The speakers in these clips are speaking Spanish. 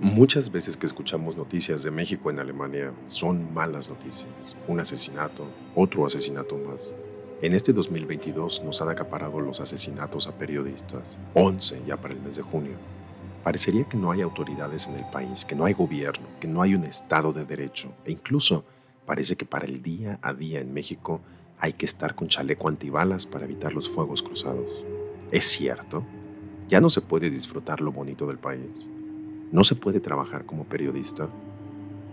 Muchas veces que escuchamos noticias de México en Alemania son malas noticias. Un asesinato, otro asesinato más. En este 2022 nos han acaparado los asesinatos a periodistas, 11 ya para el mes de junio. Parecería que no hay autoridades en el país, que no hay gobierno, que no hay un Estado de Derecho e incluso parece que para el día a día en México hay que estar con chaleco antibalas para evitar los fuegos cruzados. ¿Es cierto? ¿Ya no se puede disfrutar lo bonito del país? ¿No se puede trabajar como periodista?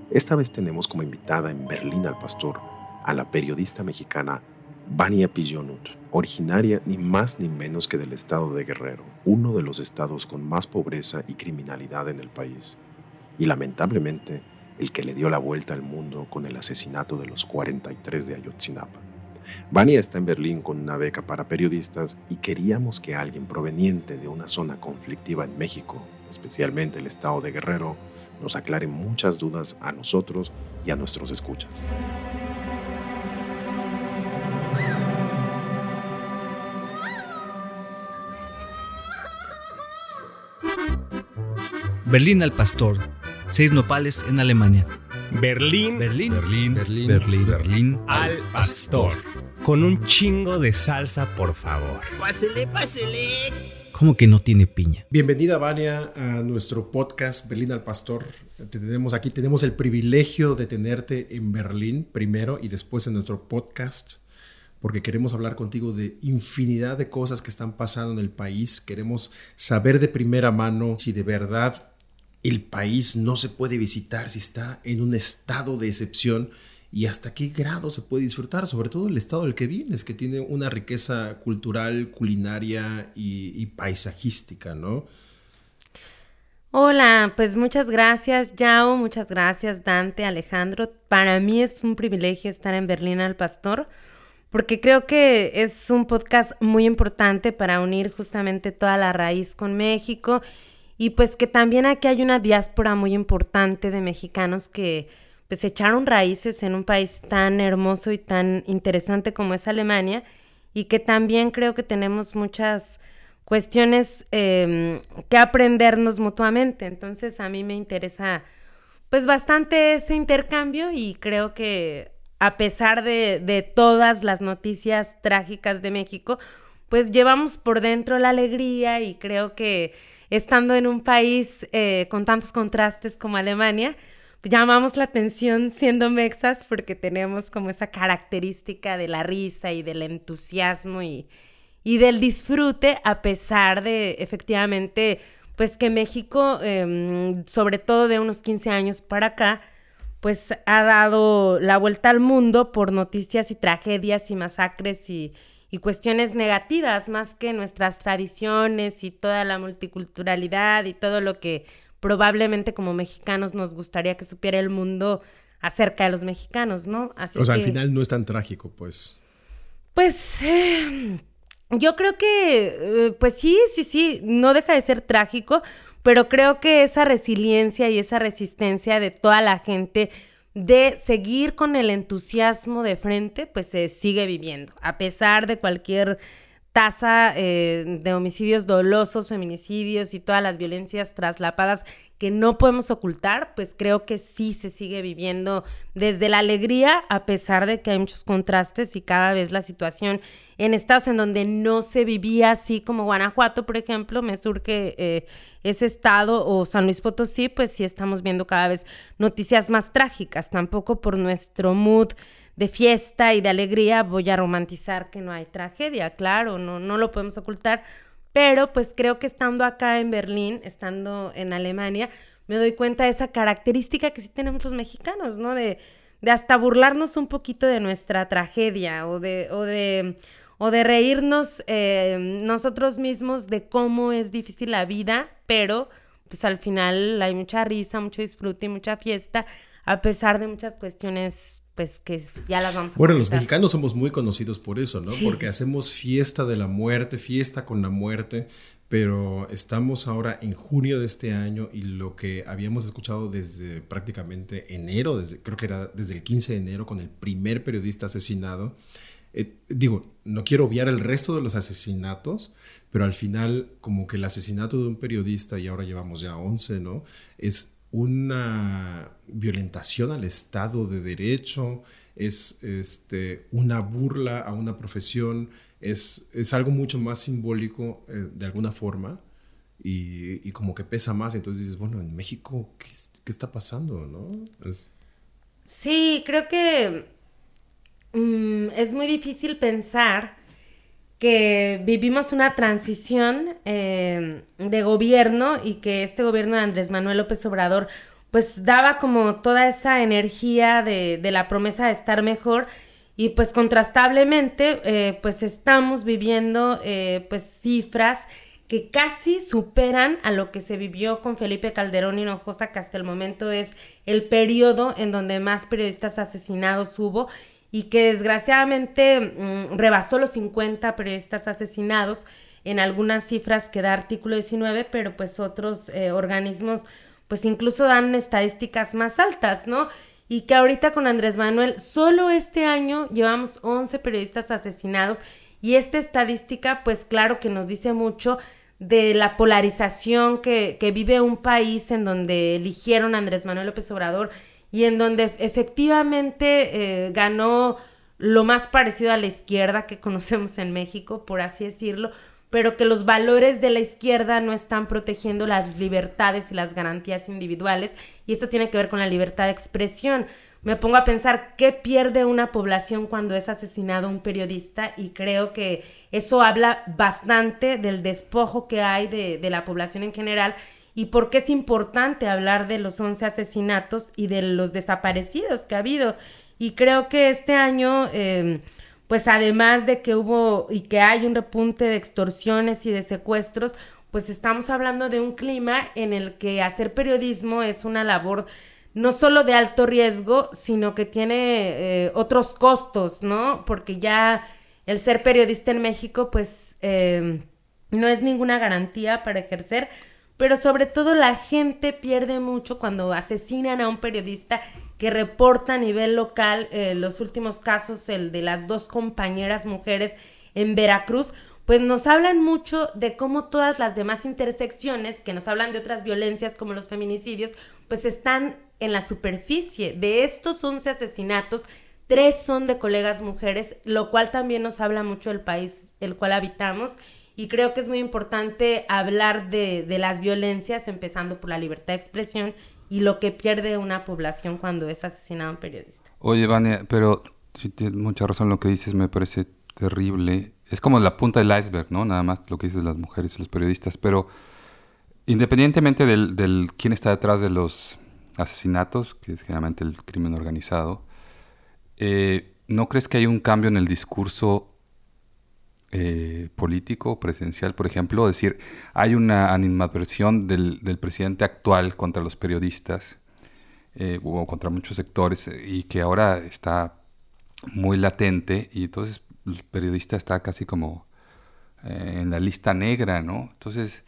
Esta vez tenemos como invitada en Berlín al pastor a la periodista mexicana Vania Pillonut, originaria ni más ni menos que del estado de Guerrero, uno de los estados con más pobreza y criminalidad en el país, y lamentablemente el que le dio la vuelta al mundo con el asesinato de los 43 de Ayotzinapa. Vania está en Berlín con una beca para periodistas y queríamos que alguien proveniente de una zona conflictiva en México especialmente el estado de Guerrero, nos aclare muchas dudas a nosotros y a nuestros escuchas. Berlín al Pastor, seis nopales en Alemania. Berlín, Berlín, Berlín, Berlín, Berlín, Berlín al Pastor. Con un chingo de salsa, por favor. Pásele, pásele. ¿Cómo que no tiene piña? Bienvenida, Vania, a nuestro podcast Berlín al Pastor. Te tenemos aquí, tenemos el privilegio de tenerte en Berlín primero y después en nuestro podcast, porque queremos hablar contigo de infinidad de cosas que están pasando en el país. Queremos saber de primera mano si de verdad el país no se puede visitar, si está en un estado de excepción y hasta qué grado se puede disfrutar, sobre todo el estado del que vienes, que tiene una riqueza cultural, culinaria y, paisajística, ¿no? Hola, pues muchas gracias Yao, muchas gracias Dante, Alejandro. Para mí es un privilegio estar en Berlín al Pastor porque creo que es un podcast muy importante para unir justamente toda la raíz con México y pues que también aquí hay una diáspora muy importante de mexicanos que pues echaron raíces en un país tan hermoso y tan interesante como es Alemania y que también creo que tenemos muchas cuestiones em, que aprendernos mutuamente. Entonces a mí me interesa pues bastante ese intercambio y creo que a pesar de, de todas las noticias trágicas de México, pues llevamos por dentro la alegría y creo que estando en un país eh, con tantos contrastes como Alemania, llamamos la atención siendo mexas porque tenemos como esa característica de la risa y del entusiasmo y, y del disfrute a pesar de efectivamente pues que México, em, sobre todo de unos 15 años para acá, pues ha dado la vuelta al mundo por noticias y tragedias y masacres y, y cuestiones negativas más que nuestras tradiciones y toda la multiculturalidad y todo lo que probablemente como mexicanos nos gustaría que supiera el mundo acerca de los mexicanos, ¿no? o sea, al final no es tan trágico, pues. Pues eh, yo creo que, eh, pues sí, sí, sí, no deja de ser trágico, pero creo que esa resiliencia y esa resistencia de toda la gente de seguir con el entusiasmo de frente, pues se sigue viviendo, a pesar de cualquier tasa eh, de homicidios dolosos, feminicidios y todas las violencias traslapadas que no podemos ocultar, pues creo que sí se sigue viviendo desde la alegría, a pesar de que hay muchos contrastes y cada vez la situación en estados en donde no se vivía así como Guanajuato, por ejemplo, me surge eh, ese estado o San Luis Potosí, pues sí estamos viendo cada vez noticias más trágicas, tampoco por nuestro mood de fiesta y de alegría, voy a romantizar que no hay tragedia, claro, no, no lo podemos ocultar, pero pues creo que estando acá en Berlín, estando en Alemania, me doy cuenta de esa característica que sí tenemos los mexicanos, ¿no? De, de hasta burlarnos un poquito de nuestra tragedia o de, o de, o de reírnos eh, nosotros mismos de cómo es difícil la vida, pero pues al final hay mucha risa, mucho disfrute y mucha fiesta, a pesar de muchas cuestiones pues que ya las vamos a Bueno, los mexicanos somos muy conocidos por eso, ¿no? Porque hacemos fiesta de la muerte, fiesta con la muerte, pero estamos ahora en junio de este año y lo que habíamos escuchado desde prácticamente enero, desde, creo que era desde el 15 de enero con el primer periodista asesinado. Eh, digo, no quiero obviar el resto de los asesinatos, pero al final como que el asesinato de un periodista, y ahora llevamos ya 11, ¿no? Es una violentación al Estado de Derecho, es este, una burla a una profesión, es, es algo mucho más simbólico eh, de alguna forma y, como que pesa más. Entonces dices, bueno, en México, ¿qué, está pasando? ¿no? Sí, creo que mm, es muy difícil pensar que vivimos una transición eh, de gobierno y que este gobierno de Andrés Manuel López Obrador pues daba como toda esa energía de, la promesa de estar mejor. Y pues contrastablemente eh, pues estamos viviendo eh, pues cifras que casi superan a lo que se vivió con Felipe Calderón Hinojosa, que hasta el momento es el periodo en donde más periodistas asesinados hubo y que desgraciadamente mm, rebasó los 50 periodistas asesinados en algunas cifras que da artículo 19, pero pues otros eh, organismos pues incluso dan estadísticas más altas, ¿no? Y que ahorita con Andrés Manuel, solo este año llevamos 11 periodistas asesinados y esta estadística pues claro que nos dice mucho de la polarización que, que vive un país en donde eligieron a Andrés Manuel López Obrador y en donde efectivamente eh, ganó lo más parecido a la izquierda que conocemos en México, por así decirlo, pero que los valores de la izquierda no están protegiendo las libertades y las garantías individuales, y esto tiene que ver con la libertad de expresión. Me pongo a pensar qué pierde una población cuando es asesinado un periodista y creo que eso habla bastante del despojo que hay de, de la población en general y por qué es importante hablar de los 11 asesinatos y de los desaparecidos que ha habido. Y creo que este año, em, pues además de que hubo y que hay un repunte de extorsiones y de secuestros, pues estamos hablando de un clima en el que hacer periodismo es una labor no solo de alto riesgo, sino que tiene eh, otros costos, ¿no? Porque ya el ser periodista en México, pues em, no es ninguna garantía para ejercer, pero sobre todo la gente pierde mucho cuando asesinan a un periodista que reporta a nivel local eh, los últimos casos, el de las dos compañeras mujeres en Veracruz, pues nos hablan mucho de cómo todas las demás intersecciones que nos hablan de otras violencias como los feminicidios, pues están en la superficie. De estos 11 asesinatos, tres son de colegas mujeres, lo cual también nos habla mucho del país el cual habitamos y creo que es muy importante hablar de, las violencias, empezando por la libertad de expresión y lo que pierde una población cuando es asesinado un periodista. Oye, Vania, pero si tienes mucha razón lo que dices, me parece terrible. Es como la punta del iceberg, ¿no? Nada más lo que dices las mujeres y los periodistas, pero independientemente del, del quién está detrás de los asesinatos, que es generalmente el crimen organizado, eh, ¿no crees que hay un cambio en el discurso eh, político, presencial, por ejemplo, es decir, hay una animadversión del, presidente actual contra los periodistas eh, o contra muchos sectores eh, y que ahora está muy latente y entonces el periodista está casi como en la lista negra, ¿no? Entonces,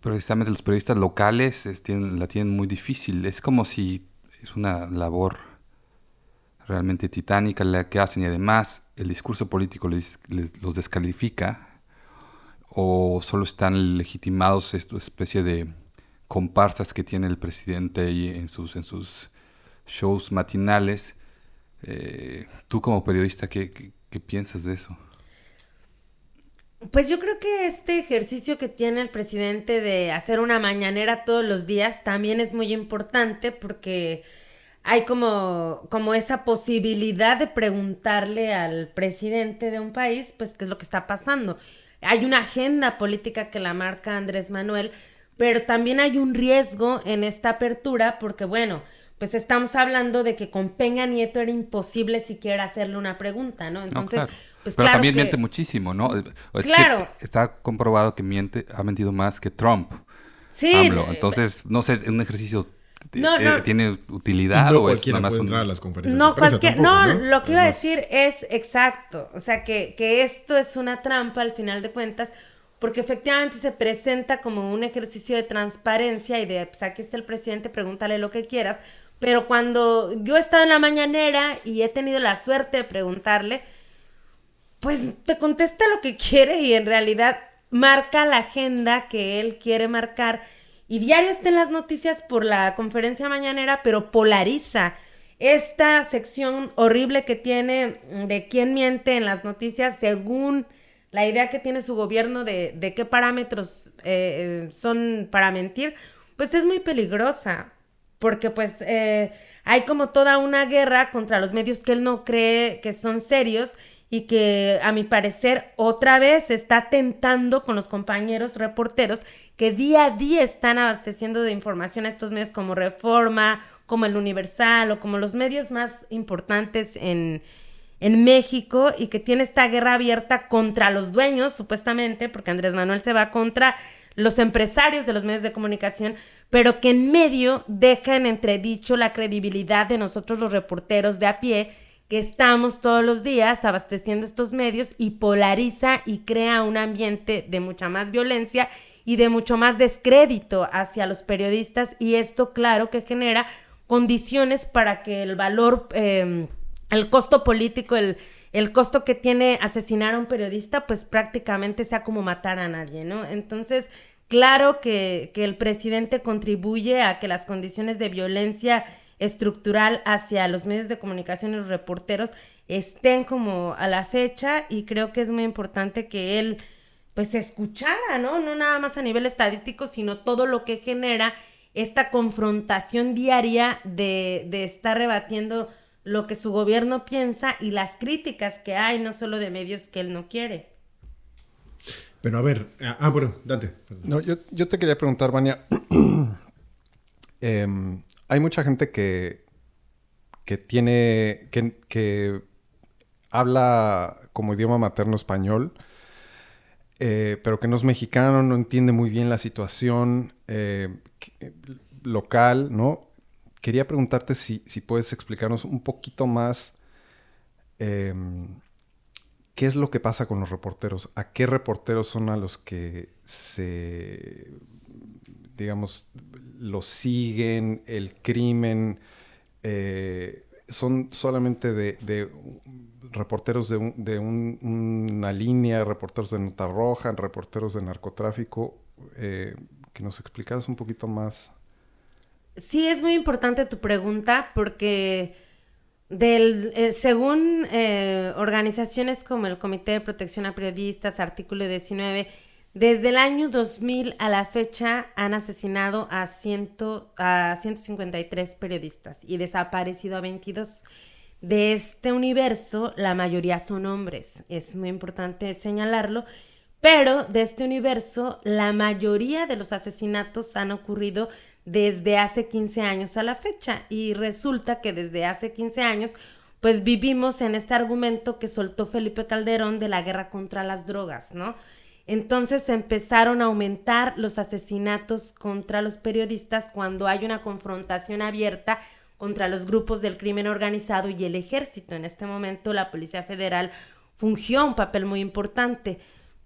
precisamente los periodistas locales la tienen muy difícil. Es como si es una labor realmente titánica la que hacen y además el discurso político les, los descalifica o solo están legitimados esta especie de comparsas que tiene el presidente en sus, en sus shows matinales. Eh, tú como periodista, ¿qué, qué piensas de eso? Pues yo creo que este ejercicio que tiene el presidente de hacer una mañanera todos los días también es muy importante porque hay como, como esa posibilidad de preguntarle al presidente de un país, pues, qué es lo que está pasando. Hay una agenda política que la marca Andrés Manuel, pero también hay un riesgo en esta apertura porque, bueno, pues estamos hablando de que con Peña Nieto era imposible siquiera hacerle una pregunta, ¿no? Entonces, pues Pero también que... miente muchísimo, ¿no? claro. está comprobado que miente, ha mentido más que Trump. Sí. Entonces, no sé, un ejercicio no, no. ¿Tiene utilidad no o es nada más puede entrar a las conferencias no, de prensa cualquier, no, lo que iba a decir es exacto. O sea, que, que esto es una trampa al final de cuentas, porque efectivamente se presenta como un ejercicio de transparencia y de, pues aquí está el presidente, pregúntale lo que quieras. Pero cuando yo he estado en la mañanera y he tenido la suerte de preguntarle, pues te contesta lo que quiere y en realidad marca la agenda que él quiere marcar y diario está en las noticias por la conferencia mañanera, pero polariza esta sección horrible que tiene de quién miente en las noticias según la idea que tiene su gobierno de, qué parámetros eh, son para mentir, pues es muy peligrosa, porque pues eh, hay como toda una guerra contra los medios que él no cree que son serios y que a mi parecer otra vez está tentando con los compañeros reporteros que día a día están abasteciendo de información a estos medios como Reforma, como el Universal o como los medios más importantes en, en México y que tiene esta guerra abierta contra los dueños, supuestamente, porque Andrés Manuel se va contra los empresarios de los medios de comunicación, pero que en medio deja en entredicho la credibilidad de nosotros los reporteros de a pie que estamos todos los días abasteciendo estos medios y polariza y crea un ambiente de mucha más violencia y de mucho más descrédito hacia los periodistas y esto claro que genera condiciones para que el valor, em, el costo político, el, el costo que tiene asesinar a un periodista, pues prácticamente sea como matar a nadie, ¿no? Entonces, claro que, que el presidente contribuye a que las condiciones de violencia estructural hacia los medios de comunicación y los reporteros estén como a la fecha y creo que es muy importante que él pues escuchara, ¿no? No nada más a nivel estadístico, sino todo lo que genera esta confrontación diaria de, de estar rebatiendo lo que su gobierno piensa y las críticas que hay, no solo de medios que él no quiere. Pero a ver, ah, ah bueno, Dante. No, yo, yo, te quería preguntar, Vania. eh, hay mucha gente que, que tiene, que, habla como idioma materno español, eh, pero que no es mexicano, no entiende muy bien la situación eh, local, ¿no? Quería preguntarte si, puedes explicarnos un poquito más em, qué es lo que pasa con los reporteros, a qué reporteros son a los que se, digamos, lo siguen, el crimen, eh, son solamente de, reporteros de, una línea, reporteros de nota roja, reporteros de narcotráfico, eh, que nos explicaras un poquito más. Sí, es muy importante tu pregunta porque del, eh, según organizaciones como el Comité de Protección a Periodistas, artículo 19, desde el año 2000 a la fecha han asesinado a, ciento, a 153 periodistas y desaparecido a 22. De este universo, la mayoría son hombres, es muy importante señalarlo, pero de este universo, la mayoría de los asesinatos han ocurrido desde hace 15 años a la fecha y resulta que desde hace 15 años pues vivimos en este argumento que soltó Felipe Calderón de la guerra contra las drogas, ¿no? Entonces empezaron a aumentar los asesinatos contra los periodistas cuando hay una confrontación abierta contra los grupos del crimen organizado y el ejército. En este momento la Policía Federal fungió un papel muy importante,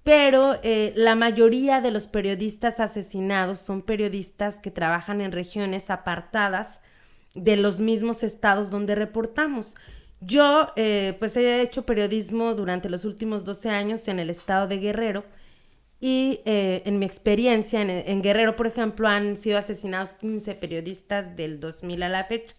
pero eh, la mayoría de los periodistas asesinados son periodistas que trabajan en regiones apartadas de los mismos estados donde reportamos. Yo, eh, pues he hecho periodismo durante los últimos 12 años en el estado de Guerrero y eh, en mi experiencia, en, Guerrero, por ejemplo, han sido asesinados 15 periodistas del 2000 a la fecha.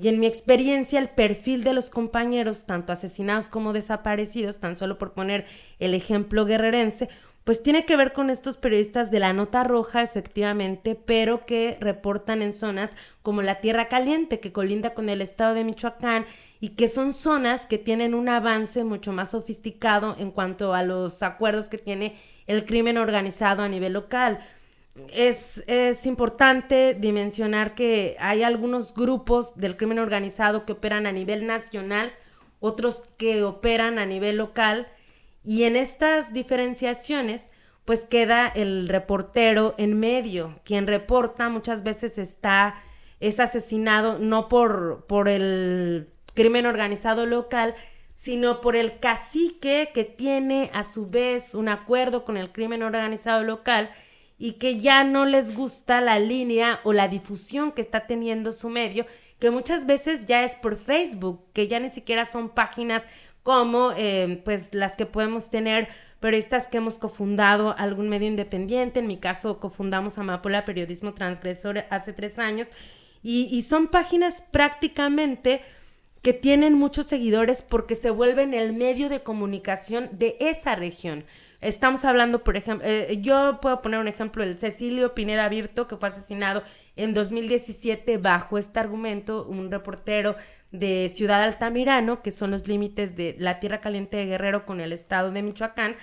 Y en mi experiencia, el perfil de los compañeros, tanto asesinados como desaparecidos, tan solo por poner el ejemplo guerrerense, pues tiene que ver con estos periodistas de la nota roja, efectivamente, pero que reportan en zonas como la Tierra Caliente, que colinda con el estado de Michoacán, y que son zonas que tienen un avance mucho más sofisticado en cuanto a los acuerdos que tiene el crimen organizado a nivel local. Es, es, importante dimensionar que hay algunos grupos del crimen organizado que operan a nivel nacional, otros que operan a nivel local, y en estas diferenciaciones, pues queda el reportero en medio, quien reporta muchas veces está, es asesinado no por, por el crimen organizado local, sino por el cacique que tiene a su vez un acuerdo con el crimen organizado local y que ya no les gusta la línea o la difusión que está teniendo su medio, que muchas veces ya es por Facebook, que ya ni siquiera son páginas como eh, pues las que podemos tener periodistas que hemos cofundado algún medio independiente, en mi caso cofundamos Amapola Periodismo Transgresor hace tres años, y, son páginas prácticamente que tienen muchos seguidores porque se vuelven el medio de comunicación de esa región. Estamos hablando, por ejemplo, eh, yo puedo poner un ejemplo, el Cecilio Pineda Virto, que fue asesinado en 2017 bajo este argumento, un reportero de Ciudad Altamirano, que son los límites de la Tierra Caliente de Guerrero con el estado de Michoacán,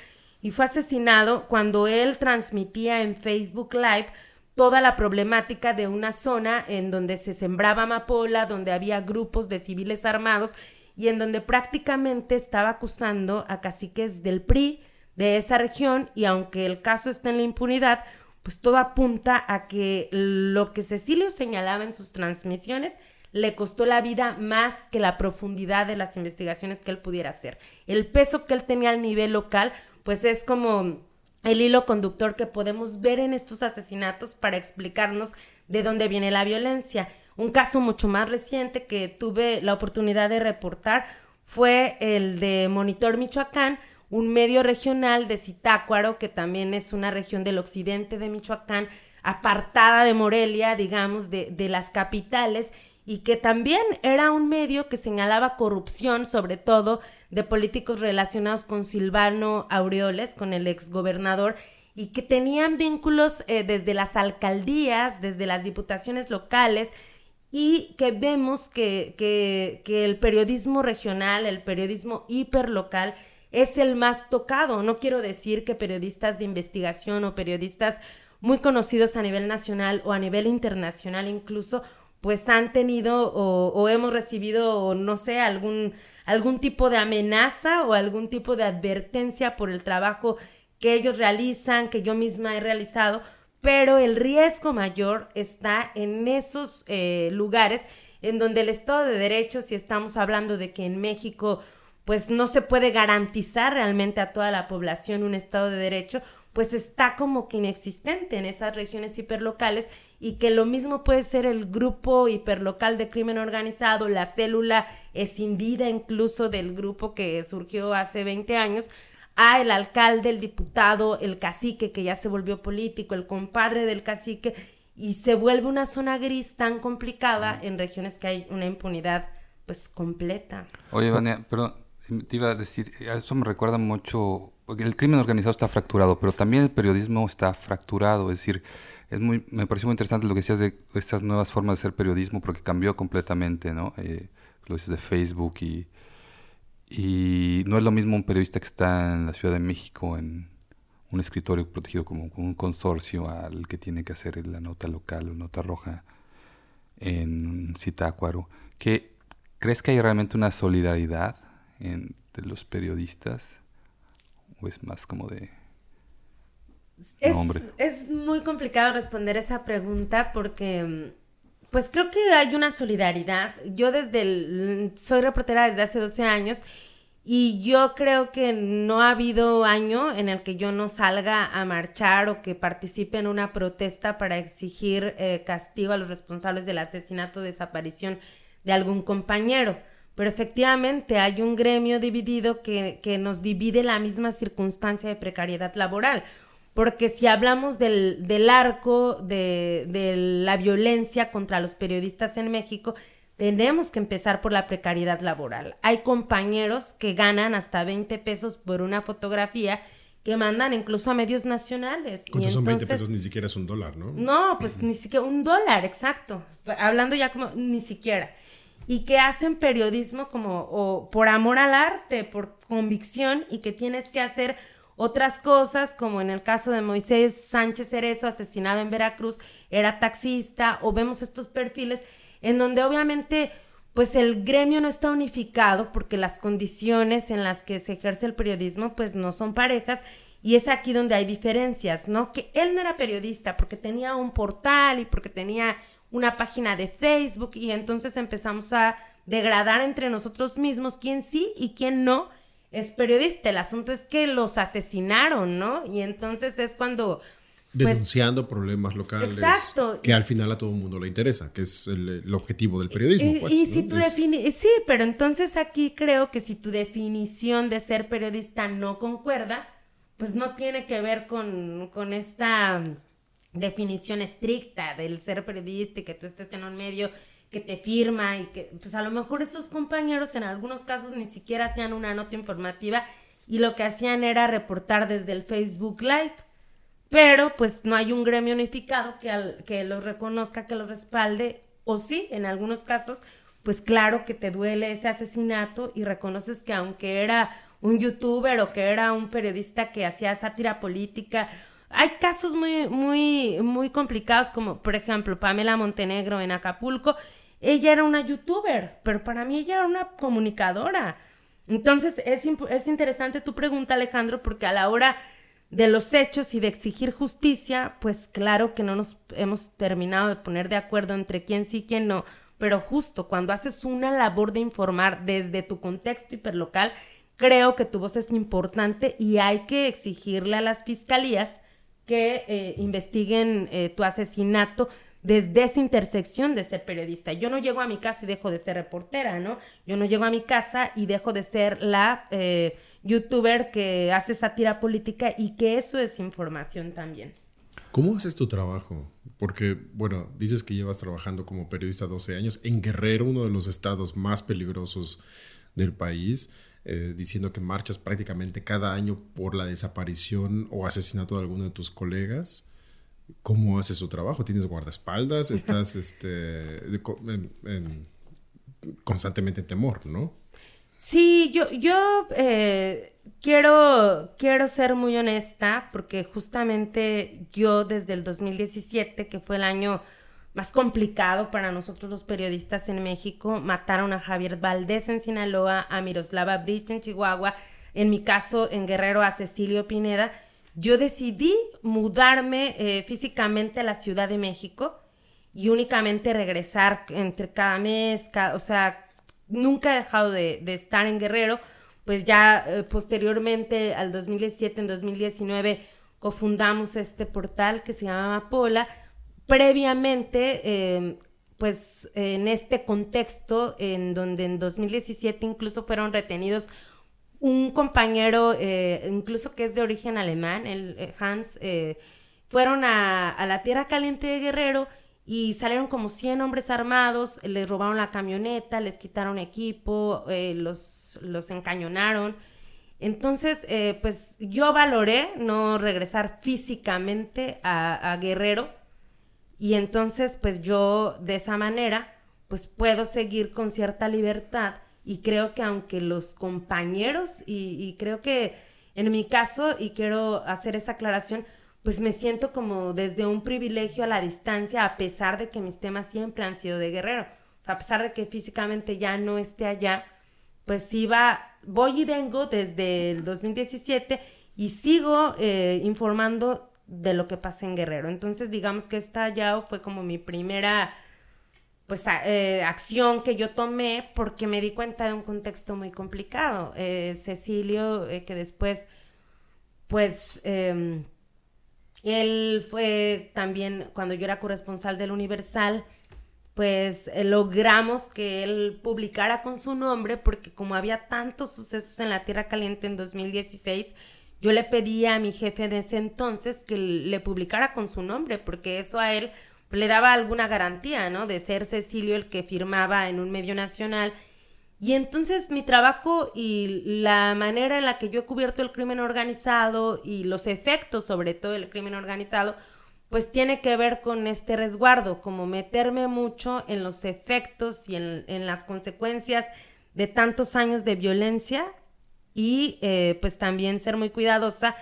y fue asesinado cuando él transmitía en Facebook Live toda la problemática de una zona en donde se sembraba amapola, donde había grupos de civiles armados y en donde prácticamente estaba acusando a caciques del PRI de esa región y aunque el caso está en la impunidad, pues todo apunta a que lo que Cecilio señalaba en sus transmisiones le costó la vida más que la profundidad de las investigaciones que él pudiera hacer. El peso que él tenía al nivel local, pues es como el hilo conductor que podemos ver en estos asesinatos para explicarnos de dónde viene la violencia. Un caso mucho más reciente que tuve la oportunidad de reportar fue el de Monitor Michoacán, un medio regional de Zitácuaro, que también es una región del occidente de Michoacán, apartada de Morelia, digamos, de, de las capitales, y que también era un medio que señalaba corrupción, sobre todo de políticos relacionados con Silvano Aureoles, con el exgobernador, y que tenían vínculos eh, desde las alcaldías, desde las diputaciones locales, y que vemos que, que, que el periodismo regional, el periodismo hiperlocal, es el más tocado. No quiero decir que periodistas de investigación o periodistas muy conocidos a nivel nacional o a nivel internacional incluso pues han tenido o, hemos recibido, no sé, algún, algún tipo de amenaza o algún tipo de advertencia por el trabajo que ellos realizan, que yo misma he realizado, pero el riesgo mayor está en esos eh, lugares en donde el Estado de Derecho, si estamos hablando de que en México pues no se puede garantizar realmente a toda la población un Estado de Derecho, pues está como que inexistente en esas regiones hiperlocales y que lo mismo puede ser el grupo hiperlocal de crimen organizado, la célula escindida incluso del grupo que surgió hace 20 años, a el alcalde, el diputado, el cacique que ya se volvió político, el compadre del cacique, y se vuelve una zona gris tan complicada en regiones que hay una impunidad pues completa. Oye, Vania, pero te iba a decir, eso me recuerda mucho porque el crimen organizado está fracturado, pero también el periodismo está fracturado. Es decir, es muy, me pareció muy interesante lo que decías de estas nuevas formas de ser periodismo, porque cambió completamente, ¿no? Eh, lo dices de Facebook y, y no es lo mismo un periodista que está en la Ciudad de México, en un escritorio protegido como un consorcio, al que tiene que hacer la nota local o nota roja en Citácuaro. ¿Qué, ¿Crees que hay realmente una solidaridad entre los periodistas? es más como de... Es, es muy complicado responder esa pregunta porque pues creo que hay una solidaridad. Yo desde el, soy reportera desde hace 12 años y yo creo que no ha habido año en el que yo no salga a marchar o que participe en una protesta para exigir eh, castigo a los responsables del asesinato o desaparición de algún compañero. Pero efectivamente hay un gremio dividido que, nos divide la misma circunstancia de precariedad laboral. Porque si hablamos del, del arco de, de, la violencia contra los periodistas en México, tenemos que empezar por la precariedad laboral. Hay compañeros que ganan hasta 20 pesos por una fotografía que mandan incluso a medios nacionales. ¿Cuántos son 20 pesos? Ni siquiera es un dólar, ¿no? No, pues ni siquiera un dólar, exacto. Hablando ya como ni siquiera y que hacen periodismo como o por amor al arte, por convicción y que tienes que hacer otras cosas, como en el caso de Moisés Sánchez Cerezo, asesinado en Veracruz, era taxista, o vemos estos perfiles en donde obviamente pues el gremio no está unificado porque las condiciones en las que se ejerce el periodismo pues no son parejas y es aquí donde hay diferencias, ¿no? Que él no era periodista porque tenía un portal y porque tenía una página de Facebook y entonces empezamos a degradar entre nosotros mismos quién sí y quién no es periodista. El asunto es que los asesinaron, ¿no? Y entonces es cuando Denunciando problemas locales. Exacto. Que al final a todo el mundo le interesa, que es el, el objetivo del periodismo. Y, pues, y ¿no? si tu Es- defini- sí, pero entonces aquí creo que si tu definición de ser periodista no concuerda, pues no tiene que ver con, con esta definición estricta del ser periodista y que tú estés en un medio que te firma y que pues a lo mejor estos compañeros en algunos casos ni siquiera hacían una nota informativa y lo que hacían era reportar desde el Facebook Live. Pero pues no hay un gremio unificado que, al- que los reconozca, que los respalde, o sí, en algunos casos, pues claro que te duele ese asesinato y reconoces que aunque era un youtuber o que era un periodista que hacía sátira política, hay casos muy, muy, muy complicados como por ejemplo Pamela Montenegro en Acapulco, ella era una youtuber, pero para mí ella era una comunicadora. Entonces es, es interesante tu pregunta Alejandro porque a la hora de los hechos y de exigir justicia, pues claro que no nos hemos terminado de poner de acuerdo entre quién sí y quién no, pero justo cuando haces una labor de informar desde tu contexto hiperlocal, creo que tu voz es importante y hay que exigirle a las fiscalías que eh, investiguen eh, tu asesinato desde esa intersección de ser periodista. Yo no llego a mi casa y dejo de ser reportera, ¿no? Yo no llego a mi casa y dejo de ser la eh, youtuber que hace sátira política y que eso es información también. ¿Cómo haces tu trabajo? Porque, bueno, dices que llevas trabajando como periodista 12 años en Guerrero, uno de los estados más peligrosos del país, eh, diciendo que marchas prácticamente cada año por la desaparición o asesinato de alguno de tus colegas. ¿Cómo haces tu trabajo? ¿Tienes guardaespaldas? ¿Estás este, en- en- constantemente en temor, no? Sí, yo, yo eh, quiero, quiero ser muy honesta porque justamente yo desde el 2017, que fue el año más complicado para nosotros los periodistas en México, mataron a Javier Valdés en Sinaloa, a Miroslava Bridge en Chihuahua, en mi caso en Guerrero a Cecilio Pineda, yo decidí mudarme eh, físicamente a la Ciudad de México y únicamente regresar entre cada mes, o sea, nunca he dejado de, estar en Guerrero, pues ya eh, posteriormente al 2017, en 2019, cofundamos este portal que se llama Amapola. Previamente, eh, pues en este contexto, en donde en 2017 incluso fueron retenidos un compañero, eh, incluso que es de origen alemán, el eh, Hans, eh, fueron a, la Tierra Caliente de Guerrero y salieron como 100 hombres armados, les robaron la camioneta, les quitaron equipo, los, los encañonaron. Entonces, pues yo valoré no regresar físicamente a, a Guerrero y entonces, pues yo de esa manera, pues puedo seguir con cierta libertad y creo que aunque los compañeros, y, creo que en mi caso, y quiero hacer esa aclaración, pues me siento como desde un privilegio a la distancia, a pesar de que mis temas siempre han sido de guerrero. A pesar de que físicamente ya no esté allá, pues iba, voy y vengo desde el 2017 y sigo eh, informando de lo que pasa en Guerrero. Entonces, digamos que esta ya fue como mi primera pues eh, acción que yo tomé porque me di cuenta de un contexto muy complicado. Eh, Cecilio, eh, que después, pues, eh, él fue también, cuando yo era corresponsal del Universal, pues logramos que él publicara con su nombre porque como había tantos sucesos en la Tierra Caliente en 2016, yo le pedí a mi jefe de ese entonces que le publicara con su nombre porque eso a él le daba alguna garantía, ¿no? De ser Cecilio el que firmaba en un medio nacional. Y entonces mi trabajo y la manera en la que yo he cubierto el crimen organizado y los efectos sobre todo del crimen organizado, pues tiene que ver con este resguardo, como meterme mucho en los efectos y en, las consecuencias de tantos años de violencia y eh, pues también ser muy cuidadosa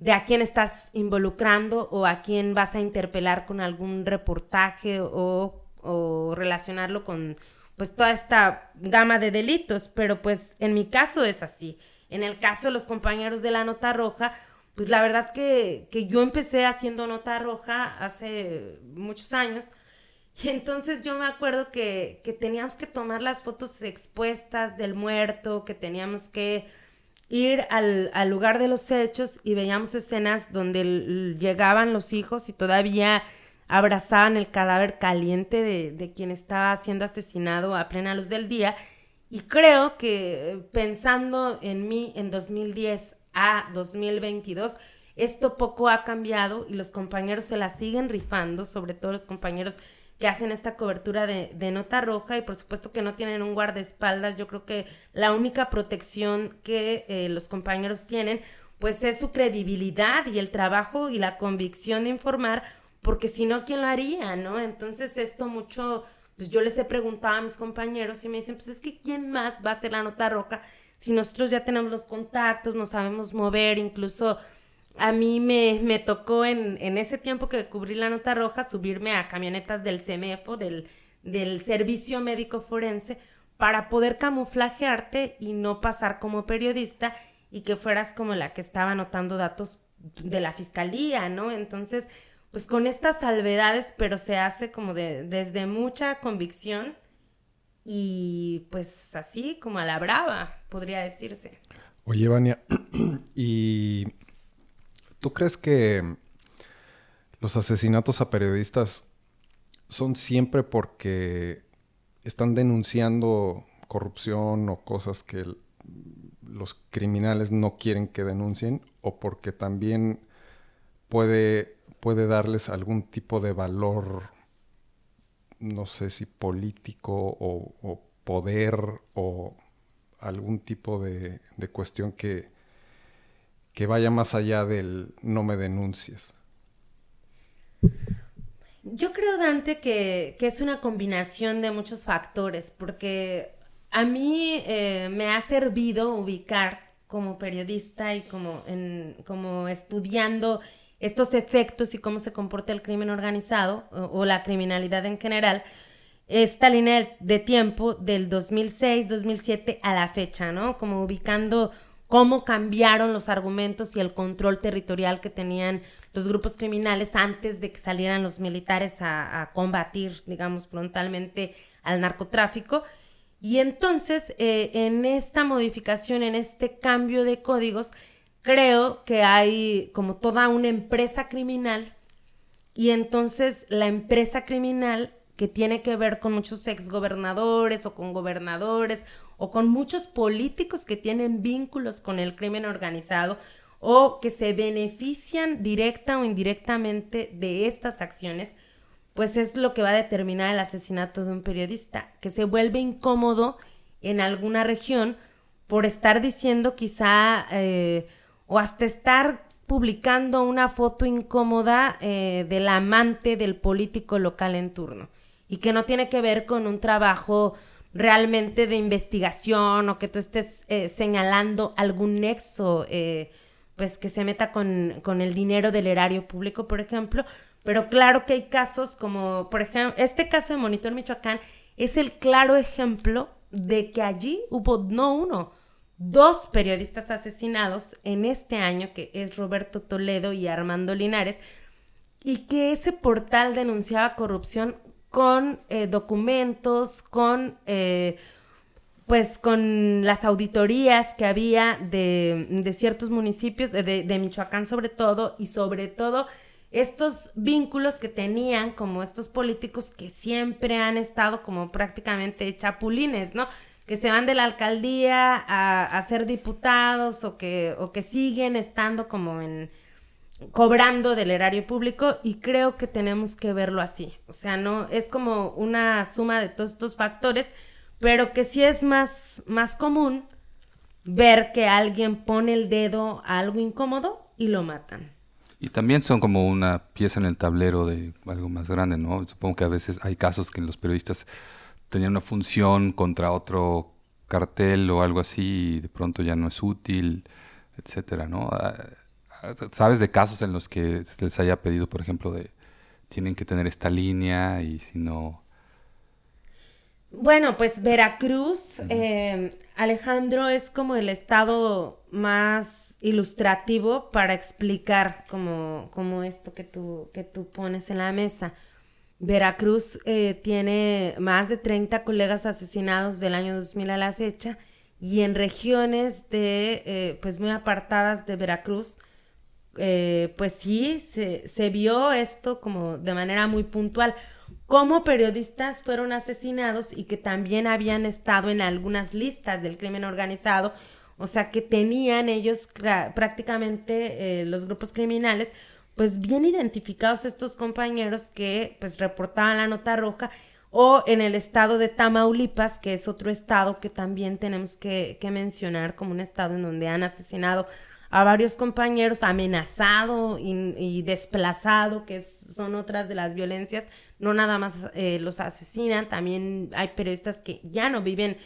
de a quién estás involucrando o a quién vas a interpelar con algún reportaje o, relacionarlo con pues toda esta gama de delitos, pero pues en mi caso es así. En el caso de los compañeros de la nota roja, pues la verdad que, que yo empecé haciendo nota roja hace muchos años y entonces yo me acuerdo que, que teníamos que tomar las fotos expuestas del muerto, que teníamos que ir al, al lugar de los hechos y veíamos escenas donde llegaban los hijos y todavía abrazaban el cadáver caliente de, de quien estaba siendo asesinado a plena luz del día. Y creo que eh, pensando en mí en 2010 a 2022, esto poco ha cambiado y los compañeros se la siguen rifando, sobre todo los compañeros que hacen esta cobertura de, de nota roja y por supuesto que no tienen un guardaespaldas. Yo creo que la única protección que eh, los compañeros tienen pues es su credibilidad y el trabajo y la convicción de informar, porque si no, ¿quién lo haría? ¿no? Entonces esto mucho, pues yo les he preguntado a mis compañeros y me dicen, pues es que ¿quién más va a hacer la nota roja? Si nosotros ya tenemos los contactos, nos sabemos mover, incluso a mí me, me tocó en, en ese tiempo que cubrí la nota roja subirme a camionetas del CEMEFO, del, del Servicio Médico Forense, para poder camuflajearte y no pasar como periodista y que fueras como la que estaba anotando datos de la fiscalía, ¿no? Entonces, pues con estas salvedades, pero se hace como de, desde mucha convicción y pues así como a la brava, podría decirse. Oye, Vania, ¿y tú crees que los asesinatos a periodistas son siempre porque están denunciando corrupción o cosas que los criminales no quieren que denuncien o porque también puede, puede darles algún tipo de valor, no sé si político o, poder o algún tipo de cuestión que, que vaya más allá del no me denuncies. Yo creo, Dante, que, que es una combinación de muchos factores, porque a mí eh, me ha servido ubicar como periodista y como, en, como estudiando estos efectos y cómo se comporta el crimen organizado o, o la criminalidad en general, esta línea de- tiempo del 2006-2007 a la fecha, ¿no? Como ubicando cómo cambiaron los argumentos y el control territorial que tenían los grupos criminales antes de que salieran los militares a, combatir, digamos, frontalmente al narcotráfico. Y entonces, eh, en esta modificación, en este cambio de códigos, creo que hay como toda una empresa criminal y entonces la empresa criminal que tiene que ver con muchos exgobernadores o con gobernadores o con muchos políticos que tienen vínculos con el crimen organizado o que se benefician directa o indirectamente de estas acciones, pues es lo que va a determinar el asesinato de un periodista, que se vuelve incómodo en alguna región por estar diciendo quizá eh, o hasta estar publicando una foto incómoda eh, del amante del político local en turno y que no tiene que ver con un trabajo realmente de investigación o que tú estés eh, señalando algún nexo eh, pues que se meta con, con el dinero del erario público, por ejemplo. Pero claro que hay casos como, por ejemplo, este caso de Monitor Michoacán es el claro ejemplo de que allí hubo no uno, dos periodistas asesinados en este año, que es Roberto Toledo y Armando Linares, y que ese portal denunciaba corrupción con eh, documentos, con eh, pues con las auditorías que había de, de ciertos municipios, de, de, Michoacán sobre todo, y sobre todo estos vínculos que tenían como estos políticos que siempre han estado como prácticamente chapulines, ¿no? Que se van de la alcaldía a, a ser diputados o que, o que siguen estando como en cobrando del erario público y creo que tenemos que verlo así. O sea, no es como una suma de todos estos factores, pero que sí es más, más común ver que alguien pone el dedo a algo incómodo y lo matan. Y también son como una pieza en el tablero de algo más grande, ¿no? Supongo que a veces hay casos que los periodistas tenían una función contra otro cartel o algo así y de pronto ya no es útil, etcétera, ¿no? ¿Sabes de casos en los que se les haya pedido, por ejemplo, de tienen que tener esta línea y si no... Bueno, pues Veracruz, eh, Alejandro, es como el estado más ilustrativo para explicar como, como esto que tú, que tú pones en la mesa. Veracruz eh, tiene más de 30 colegas asesinados del año 2000 a la fecha y en regiones de, eh, pues muy apartadas de Veracruz, eh, pues sí, se, se vio esto como de manera muy puntual. Como periodistas fueron asesinados y que también habían estado en algunas listas del crimen organizado, o sea que tenían ellos prácticamente eh, los grupos criminales pues bien identificados estos compañeros que pues reportaban la nota roja o en el estado de Tamaulipas, que es otro estado que también tenemos que, mencionar como un estado en donde han asesinado a varios compañeros, amenazado y, desplazado, que son otras de las violencias. No nada más eh, los asesinan, también hay periodistas que ya no viven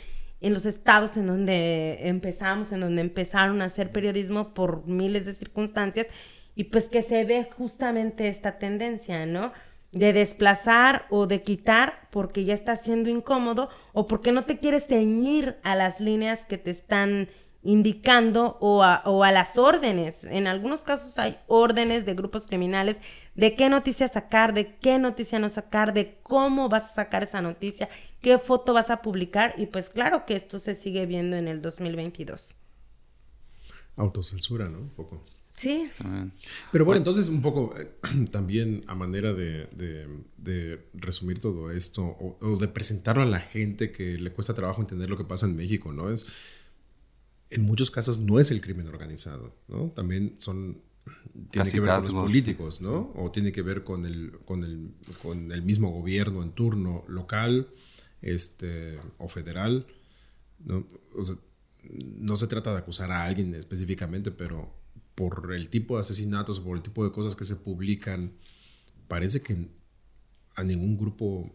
en los estados en donde empezamos, en donde empezaron a hacer periodismo por miles de circunstancias, y pues que se ve justamente esta tendencia, ¿no? de desplazar o de quitar porque ya está siendo incómodo o porque no te quieres ceñir a las líneas que te están indicando o a, o a, las órdenes. En algunos casos hay órdenes de grupos criminales de qué noticia sacar, de qué noticia no sacar, de cómo vas a sacar esa noticia, qué foto vas a publicar y pues claro que esto se sigue viendo en el 2022. Autocensura, ¿no? Un poco. Sí. Pero bueno, entonces un poco eh, también a manera de, resumir todo esto o, de presentarlo a la gente que le cuesta trabajo entender lo que pasa en México, ¿no? Es, en muchos casos no es el crimen organizado, ¿no? También son, tiene que ver con los políticos, ¿no? O tiene que ver con el, con el, con el mismo gobierno en turno local este, o federal, ¿no? O sea, no se trata de acusar a alguien específicamente, pero por el tipo de asesinatos, por el tipo de cosas que se publican, parece que a ningún grupo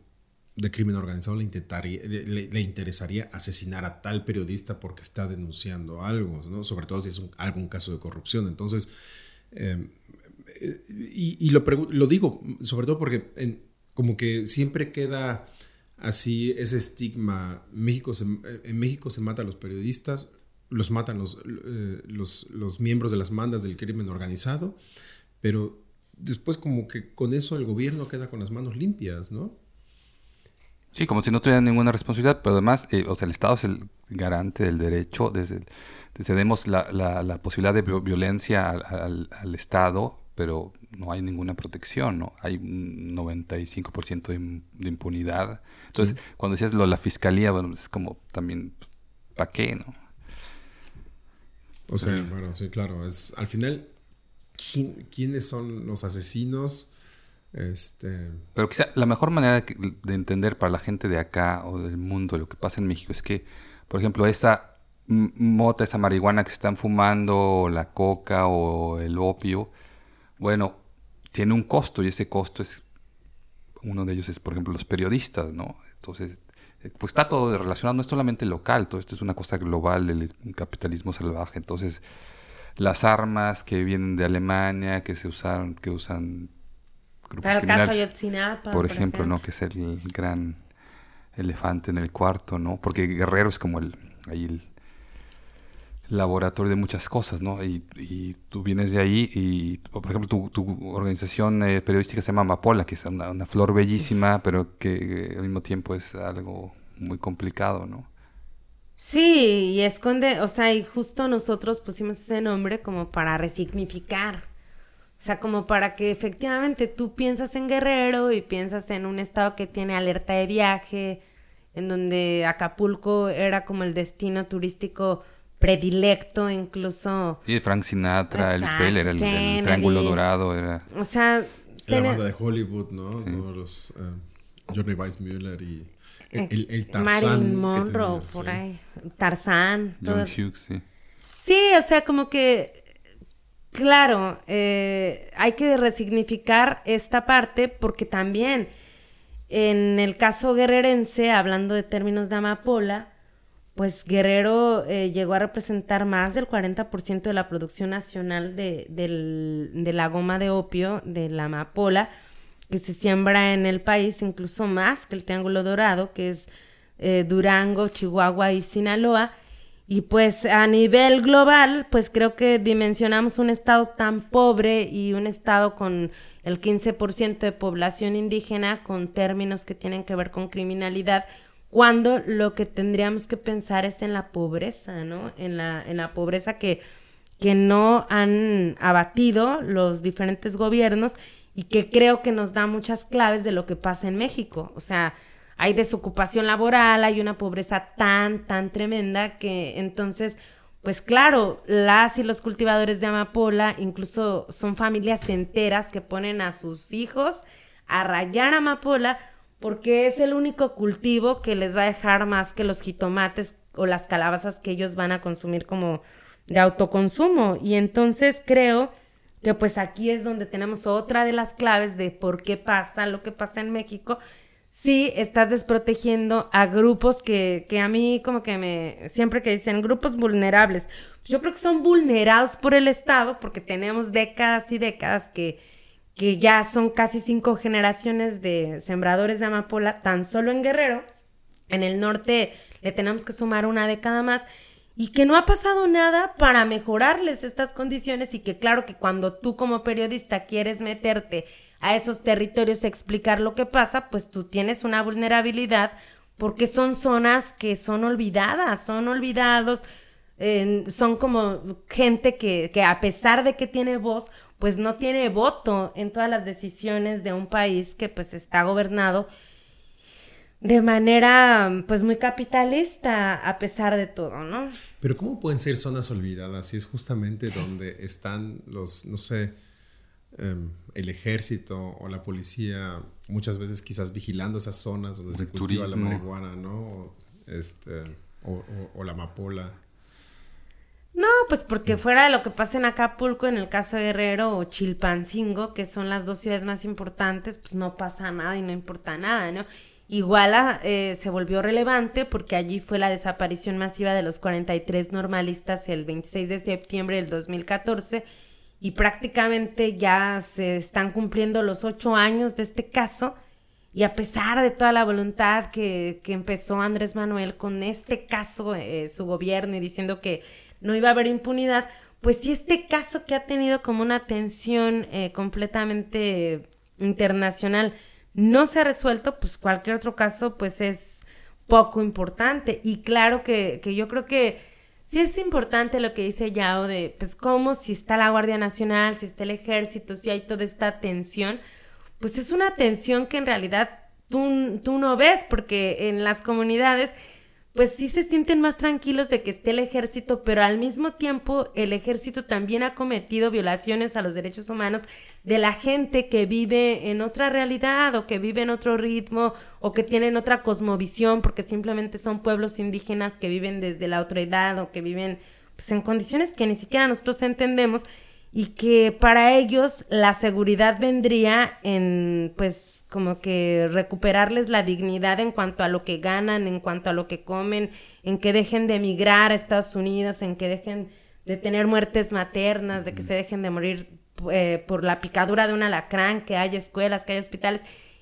de crimen organizado le, le, interesaría asesinar a tal periodista porque está denunciando algo, ¿no? sobre todo si es algún caso de corrupción. Entonces, em, y, lo, digo sobre todo porque como que siempre queda así ese estigma, México en México se mata a los periodistas, los matan eh, los, los, miembros de las mandas del crimen organizado, pero después como que con eso el gobierno queda con las manos limpias, ¿no? Sí, como si no tuvieran ninguna responsabilidad, pero además, eh, o sea, el Estado es el garante del derecho, desde, cedemos la, la, posibilidad de violencia al, al, Estado, pero no hay ninguna protección, ¿no? Hay un 95% de, de, impunidad. Entonces, cuando decías lo de la fiscalía, bueno, es como también, ¿para qué, no? O sea, bueno, sí, claro. Es, al final, ¿quiénes son los asesinos? Este... Pero quizá la mejor manera de entender para la gente de acá o del mundo lo que pasa en México es que, por ejemplo, esta mota, esa marihuana que están fumando, la coca o el opio, bueno, tiene un costo y ese costo es, uno de ellos es, por ejemplo, los periodistas, ¿no? Entonces, pues está todo relacionado, no es solamente local, todo esto es una cosa global del capitalismo salvaje. Entonces, las armas que vienen de Alemania, que se usaron, que usan grupos Para el caso Ayotzinapa, por, ejemplo, ¿no? Que es el, gran elefante en el cuarto, ¿no? Porque Guerrero es como el, ahí el laboratorio de muchas cosas, ¿no? Y, y tú vienes de ahí y, por ejemplo, tu, tu organización eh, periodística se llama Amapola, que es una, una, flor bellísima, pero que al mismo tiempo es algo muy complicado, ¿no? Sí, y esconde, o sea, y justo nosotros pusimos ese nombre como para resignificar. O sea, como para que efectivamente tú piensas en Guerrero y piensas en un estado que tiene alerta de viaje, en donde Acapulco era como el destino turístico predilecto, incluso. Sí, Frank Sinatra, el Speller, el, el, Triángulo Dorado, era. O sea. La banda de Hollywood, ¿no? Los uh, Johnny Weissmuller y eh, el, el, Tarzán. Marilyn Monroe, por ahí. Tarzán. John Hughes, sí. Sí, o sea, como que. Claro, eh, hay que resignificar esta parte porque también en el caso guerrerense, hablando de términos de amapola, pues Guerrero eh, llegó a representar más del 40% de la producción nacional de, de, la goma de opio, de la amapola, que se siembra en el país, incluso más que el Triángulo Dorado, que es eh, Durango, Chihuahua y Sinaloa. Y pues a nivel global, pues creo que dimensionamos un estado tan pobre y un estado con el 15% de población indígena, con términos que tienen que ver con criminalidad, cuando lo que tendríamos que pensar es en la pobreza, ¿no? En la, en la pobreza que, que no han abatido los diferentes gobiernos y que creo que nos da muchas claves de lo que pasa en México. O sea, hay desocupación laboral, hay una pobreza tan, tan tremenda que entonces, pues claro, las y los cultivadores de amapola incluso son familias enteras que ponen a sus hijos a rayar amapola porque es el único cultivo que les va a dejar más que los jitomates o las calabazas que ellos van a consumir como de autoconsumo. Y entonces creo que pues aquí es donde tenemos otra de las claves de por qué pasa lo que pasa en México. Si estás desprotegiendo a grupos que, que a mí como que me, siempre que dicen grupos vulnerables, yo creo que son vulnerados por el Estado porque tenemos décadas y décadas que que ya son casi cinco generaciones de sembradores de amapola tan solo en Guerrero. En el norte le tenemos que sumar una década más y que no ha pasado nada para mejorarles estas condiciones y que claro que cuando tú como periodista quieres meterte a esos territorios a explicar lo que pasa, pues tú tienes una vulnerabilidad porque son zonas que son olvidadas, son olvidados, son como gente que, que a pesar de que tiene voz, pues no tiene voto en todas las decisiones de un país que pues está gobernado de manera pues muy capitalista a pesar de todo, ¿no? Pero ¿cómo pueden ser zonas olvidadas si es justamente donde están los, no sé, em, el ejército o la policía muchas veces quizás vigilando esas zonas donde se cultiva la marihuana, ¿no? Este, o la amapola. No, pues porque fuera de lo que pasa en Acapulco, en el caso de Guerrero o Chilpancingo, que son las dos ciudades más importantes, pues no pasa nada y no importa nada, ¿no? Iguala eh, se volvió relevante porque allí fue la desaparición masiva de los 43 normalistas el 26 de septiembre del 2014 y prácticamente ya se están cumpliendo los ocho años de este caso y a pesar de toda la voluntad que, que empezó Andrés Manuel con este caso, eh, su gobierno y diciendo que no iba a haber impunidad, pues si este caso que ha tenido como una atención eh, completamente internacional no se ha resuelto, pues cualquier otro caso pues es poco importante. Y claro que, que yo creo que sí es importante lo que dice Yao de pues cómo si está la Guardia Nacional, si está el ejército, si hay toda esta tensión, pues es una tensión que en realidad tú, tú no ves porque en las comunidades pues sí se sienten más tranquilos de que esté el ejército, pero al mismo tiempo el ejército también ha cometido violaciones a los derechos humanos de la gente que vive en otra realidad o que vive en otro ritmo o que tienen otra cosmovisión porque simplemente son pueblos indígenas que viven desde la otra edad o que viven pues en condiciones que ni siquiera nosotros entendemos y que para ellos la seguridad vendría en pues como que recuperarles la dignidad en cuanto a lo que ganan, en cuanto a lo que comen, en que dejen de emigrar a Estados Unidos, en que dejen de tener muertes maternas, de que se dejen de morir eh, por la picadura de un alacrán, que haya escuelas, que haya hospitales.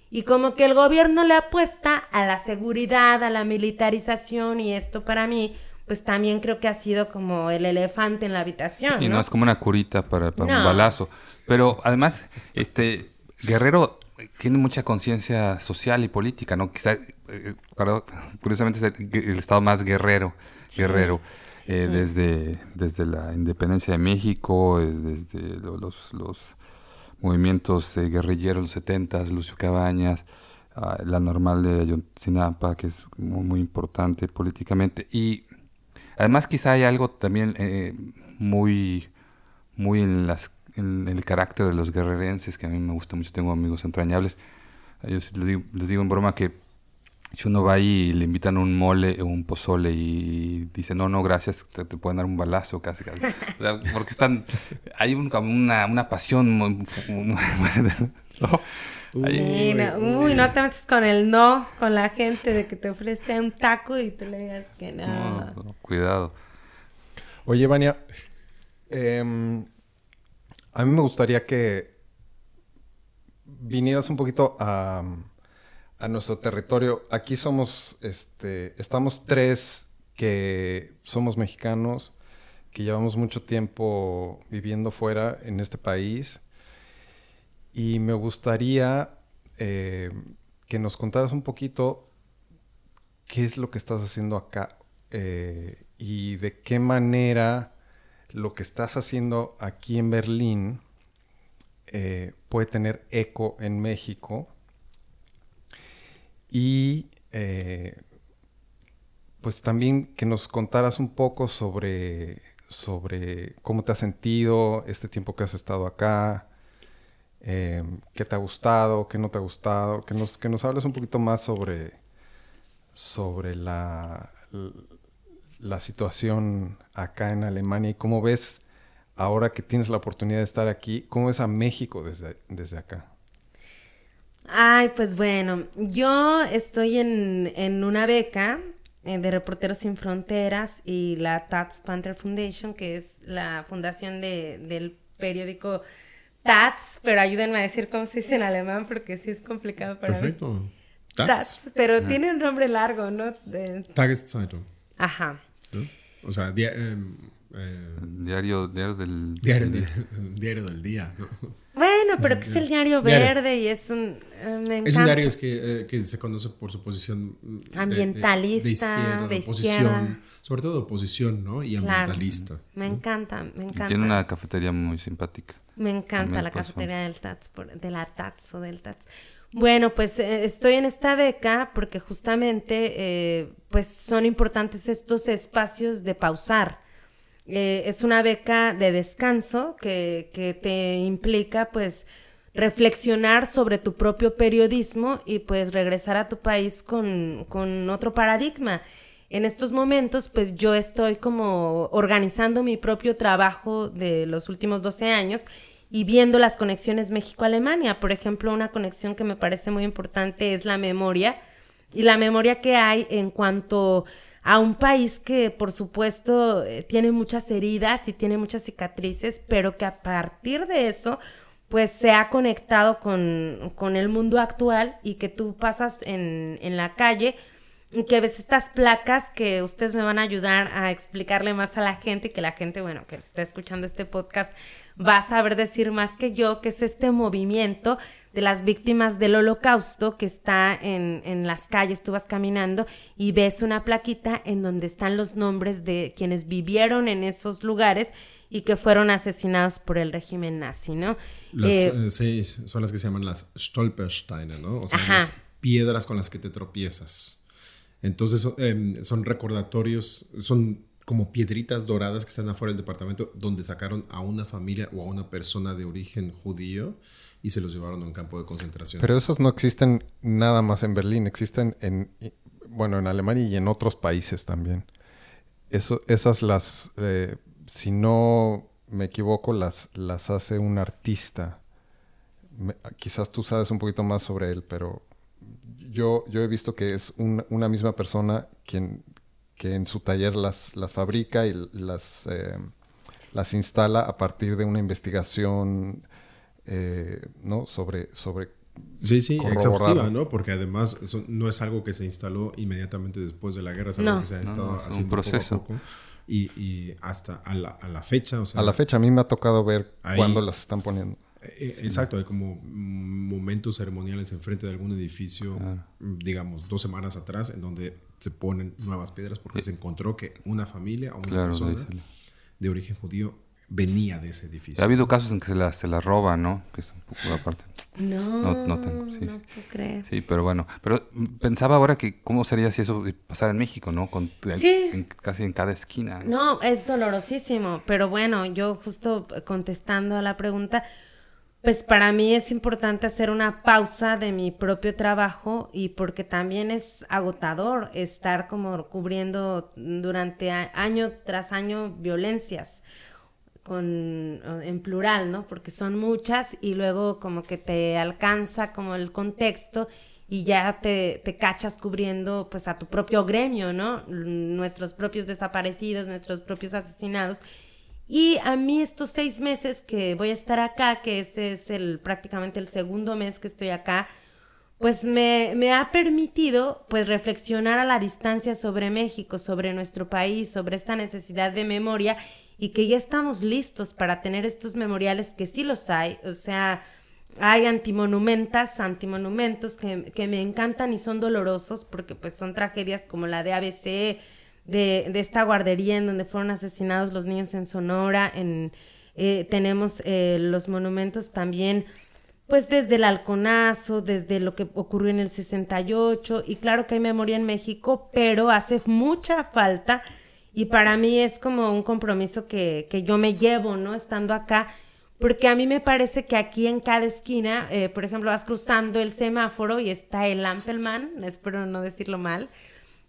Y como que el gobierno le apuesta a la seguridad, a la militarización y esto para mí pues también creo que ha sido como el elefante en la habitación. Y no, es como una curita para, un balazo. Pero además, este Guerrero tiene mucha conciencia social y política, ¿no? Quizá, eh, curiosamente es el, estado más guerrero, guerrero. Eh, desde, desde la independencia de México, eh, desde los, los movimientos guerrilleros, los 70, Lucio Cabañas, ah, la normal de Ayotzinapa, que es muy, muy importante políticamente, y Además, quizá hay algo también eh, muy, muy en, las, en, el carácter de los guerrerenses que a mí me gusta mucho. Tengo amigos entrañables. Ellos les digo, les digo en broma que si uno va y le invitan un mole o un pozole y dice, no, no, gracias, te, pueden dar un balazo casi. casi. porque están, hay una, una pasión muy, Uy, no, te metes con el no, con la gente de que te ofrece un taco y tú le digas que no. cuidado. Oye, Vania, em, a mí me gustaría que vinieras un poquito a, a nuestro territorio. Aquí somos, este, estamos tres que somos mexicanos, que llevamos mucho tiempo viviendo fuera en este país y me gustaría eh, que nos contaras un poquito qué es lo que estás haciendo acá eh, y de qué manera lo que estás haciendo aquí en Berlín eh, puede tener eco en México. Y pues también que nos contaras un poco sobre, sobre cómo te has sentido este tiempo que has estado acá, eh, qué te ha gustado, qué no te ha gustado, que nos, que nos hables un poquito más sobre, sobre la, la situación acá en Alemania y cómo ves ahora que tienes la oportunidad de estar aquí, cómo ves a México desde, desde acá. Ay, pues bueno, yo estoy en, en una beca eh, de Reporteros Sin Fronteras y la Tats Panther Foundation, que es la fundación de, del periódico Tats, pero ayúdenme a decir cómo se dice en alemán porque sí es complicado para Perfecto. mí. Tats. Tats, pero tiene un nombre largo, ¿no? De- Tageszeitung. Ajá. ¿no? O sea, dia- em, eh, Diario, diario del... diario, diario del día. ¿no? Bueno, pero Es que es el diario diario. verde y es un... eh, me Es un diario es que, eh, que se conoce por su posición mm, de- de- Ambientalista, de oposición, izquierda. sobre todo de oposición, ¿no? Y Claro. ambientalista. Me encanta, me encanta. Tiene una cafetería muy simpática. Me encanta la cafetería del Tats, por- de la Tats o del Tats. Bueno, pues eh, estoy en esta beca porque justamente eh, pues son importantes estos espacios de pausar. Eh, es una beca de descanso que, que te implica pues reflexionar sobre tu propio periodismo y pues regresar a tu país con, con otro paradigma. En estos momentos, pues yo estoy como organizando mi propio trabajo de los últimos 12 años y viendo las conexiones México-Alemania. Por ejemplo, una conexión que me parece muy importante es la memoria y la memoria que hay en cuanto a un país que, por supuesto, eh, tiene muchas heridas y tiene muchas cicatrices, pero que a partir de eso, pues se ha conectado con, con el mundo actual y que tú pasas en, en la calle que ves estas placas que ustedes me van a ayudar a explicarle más a la gente y que la gente, bueno, que está escuchando este podcast va a saber decir más que yo, que es este movimiento de las víctimas del holocausto que está en, en las calles, tú vas caminando y ves una plaquita en donde están los nombres de quienes vivieron en esos lugares y que fueron asesinados por el régimen nazi, ¿no? Las, Eh, eh, sí, son las que se llaman las Stolpersteine, ¿no? O sea, Ajá. las piedras con las que te tropiezas. Entonces son, em, son recordatorios, son como piedritas doradas que están afuera del departamento donde sacaron a una familia o a una persona de origen judío y se los llevaron a un campo de concentración. Pero esos no existen nada más en Berlín, existen en, bueno, en Alemania y en otros países también. Eso, esas las, eh, si no me equivoco, las, las hace un artista. Quizás tú sabes un poquito más sobre él, pero yo, yo he visto que es un- una misma persona quien que en su taller las, las fabrica y las, eh, las instala a partir de una investigación eh, ¿no? sobre, sobre Sí, sí, exhaustiva, ¿no? Porque además eso no es algo que se instaló inmediatamente después de la guerra, es algo No. que se ha estado no, es un haciendo proceso. poco a poco. Y, y hasta a la, a la fecha, o sea... A la fecha, a mí me ha tocado ver Ahí- cuándo las están poniendo. Eh, Exacto, hay como mm, momentos ceremoniales enfrente de algún edificio, digamos, dos semanas atrás, en donde se ponen nuevas piedras porque se encontró que una familia o una Claro, persona de origen judío venía de ese edificio. Ha habido casos en que se las se las roban, ¿no? Que es un poco aparte. no, No- no tengo, sí, no sí. puedo creer. Sí, pero bueno. Pero pensaba ahora que cómo sería si eso pasara en México, ¿no? Con, en- Sí. en- casi en cada esquina. No, es dolorosísimo, pero bueno, yo justo contestando a la pregunta, pues para mí es importante hacer una pausa de mi propio trabajo y porque también es agotador estar como cubriendo durante año tras año violencias con en plural, ¿no? Porque son muchas y luego como que te alcanza como el contexto y ya te, te cachas cubriendo pues a tu propio gremio, ¿no? Nuestros propios desaparecidos, nuestros propios asesinados. Y a mí estos seis meses que voy a estar acá, que este es el prácticamente el segundo mes que estoy acá, pues me, me ha permitido pues reflexionar a la distancia sobre México, sobre nuestro país, sobre esta necesidad de memoria y que ya estamos listos para tener estos memoriales que sí los hay, o sea, hay antimonumentas, antimonumentos que, que me encantan y son dolorosos porque pues son tragedias como la de ABC, de, de esta guardería en donde fueron asesinados los niños en Sonora, en, eh, tenemos eh, los monumentos también pues desde el halconazo, desde lo que ocurrió en el 68, y claro que hay memoria en México, pero hace mucha falta y para mí es como un compromiso que, que yo me llevo, ¿no? Estando acá, porque a mí me parece que aquí en cada esquina, eh, por ejemplo, vas cruzando el semáforo y está el Ampelman, espero no decirlo mal,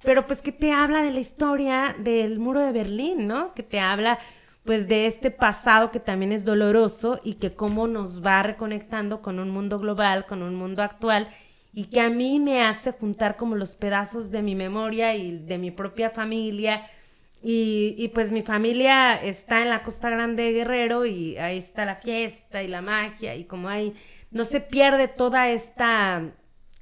pero pues que te habla de la historia del muro de Berlín, ¿no? Que te habla pues de este pasado que también es doloroso y que cómo nos va reconectando con un mundo global, con un mundo actual y que a mí me hace juntar como los pedazos de mi memoria y de mi propia familia. Y, y pues mi familia está en la Costa Grande de Guerrero y ahí está la fiesta y la magia y como hay, no se pierde toda esta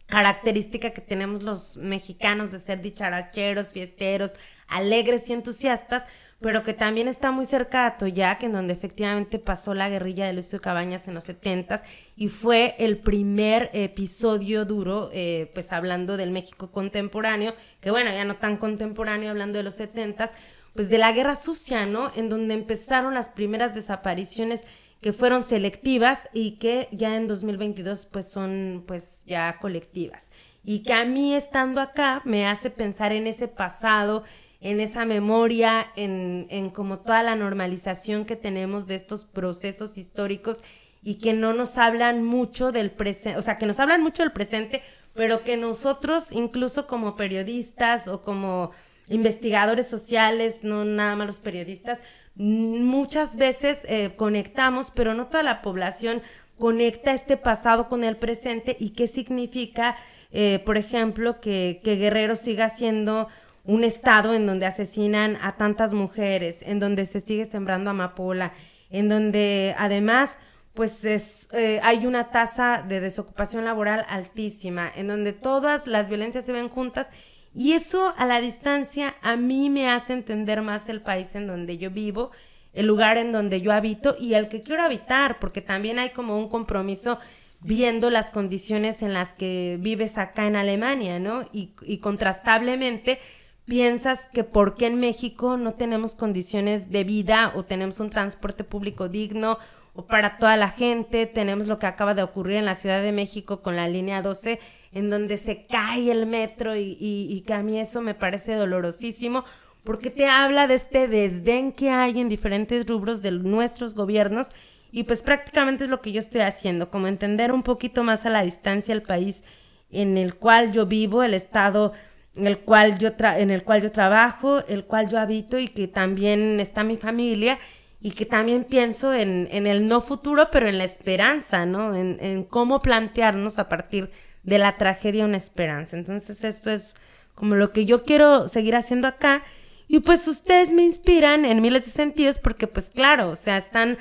característica que tenemos los mexicanos de ser dicharacheros, fiesteros, alegres y entusiastas, pero que también está muy cerca de Atoyac, en donde efectivamente pasó la guerrilla de Luis de Cabañas en los setentas y fue el primer episodio duro, eh, pues hablando del México contemporáneo, que bueno, ya no tan contemporáneo, hablando de los setentas, pues de la guerra sucia, ¿no? En donde empezaron las primeras desapariciones que fueron selectivas y que ya en 2022 pues son pues ya colectivas. Y que a mí estando acá me hace pensar en ese pasado, en esa memoria, en, en como toda la normalización que tenemos de estos procesos históricos y que no nos hablan mucho del presente, o sea, que nos hablan mucho del presente, pero que nosotros, incluso como periodistas o como investigadores sociales, no nada más los periodistas, muchas veces eh, conectamos, pero no toda la población conecta este pasado con el presente y qué significa, eh, por ejemplo, que, Guerrero siga siendo un estado en donde asesinan a tantas mujeres, en donde se sigue sembrando amapola, en donde además pues es, eh, hay una tasa de desocupación laboral altísima, en donde todas las violencias se ven juntas y eso a la distancia a mí me hace entender más el país en donde yo vivo, el lugar en donde yo habito y el que quiero habitar, porque también hay como un compromiso viendo las condiciones en las que vives acá en Alemania, ¿no? Y, contrastablemente piensas que por qué en México no tenemos condiciones de vida o tenemos un transporte público digno o para toda la gente, tenemos lo que acaba de ocurrir en la Ciudad de México con la línea 12, en donde se cae el metro y, y, que a mí eso me parece dolorosísimo, porque te habla de este desdén que hay en diferentes rubros de nuestros gobiernos y pues prácticamente es lo que yo estoy haciendo, como entender un poquito más a la distancia el país en el cual yo vivo, el estado en el cual yo en el cual yo trabajo, el cual yo habito y que también está mi familia y que también pienso en, en el no futuro, pero en la esperanza, ¿no? En, en, cómo plantearnos a partir de la tragedia una esperanza. Entonces esto es como lo que yo quiero seguir haciendo acá. Y pues ustedes me inspiran en miles de sentidos porque pues claro, o sea, están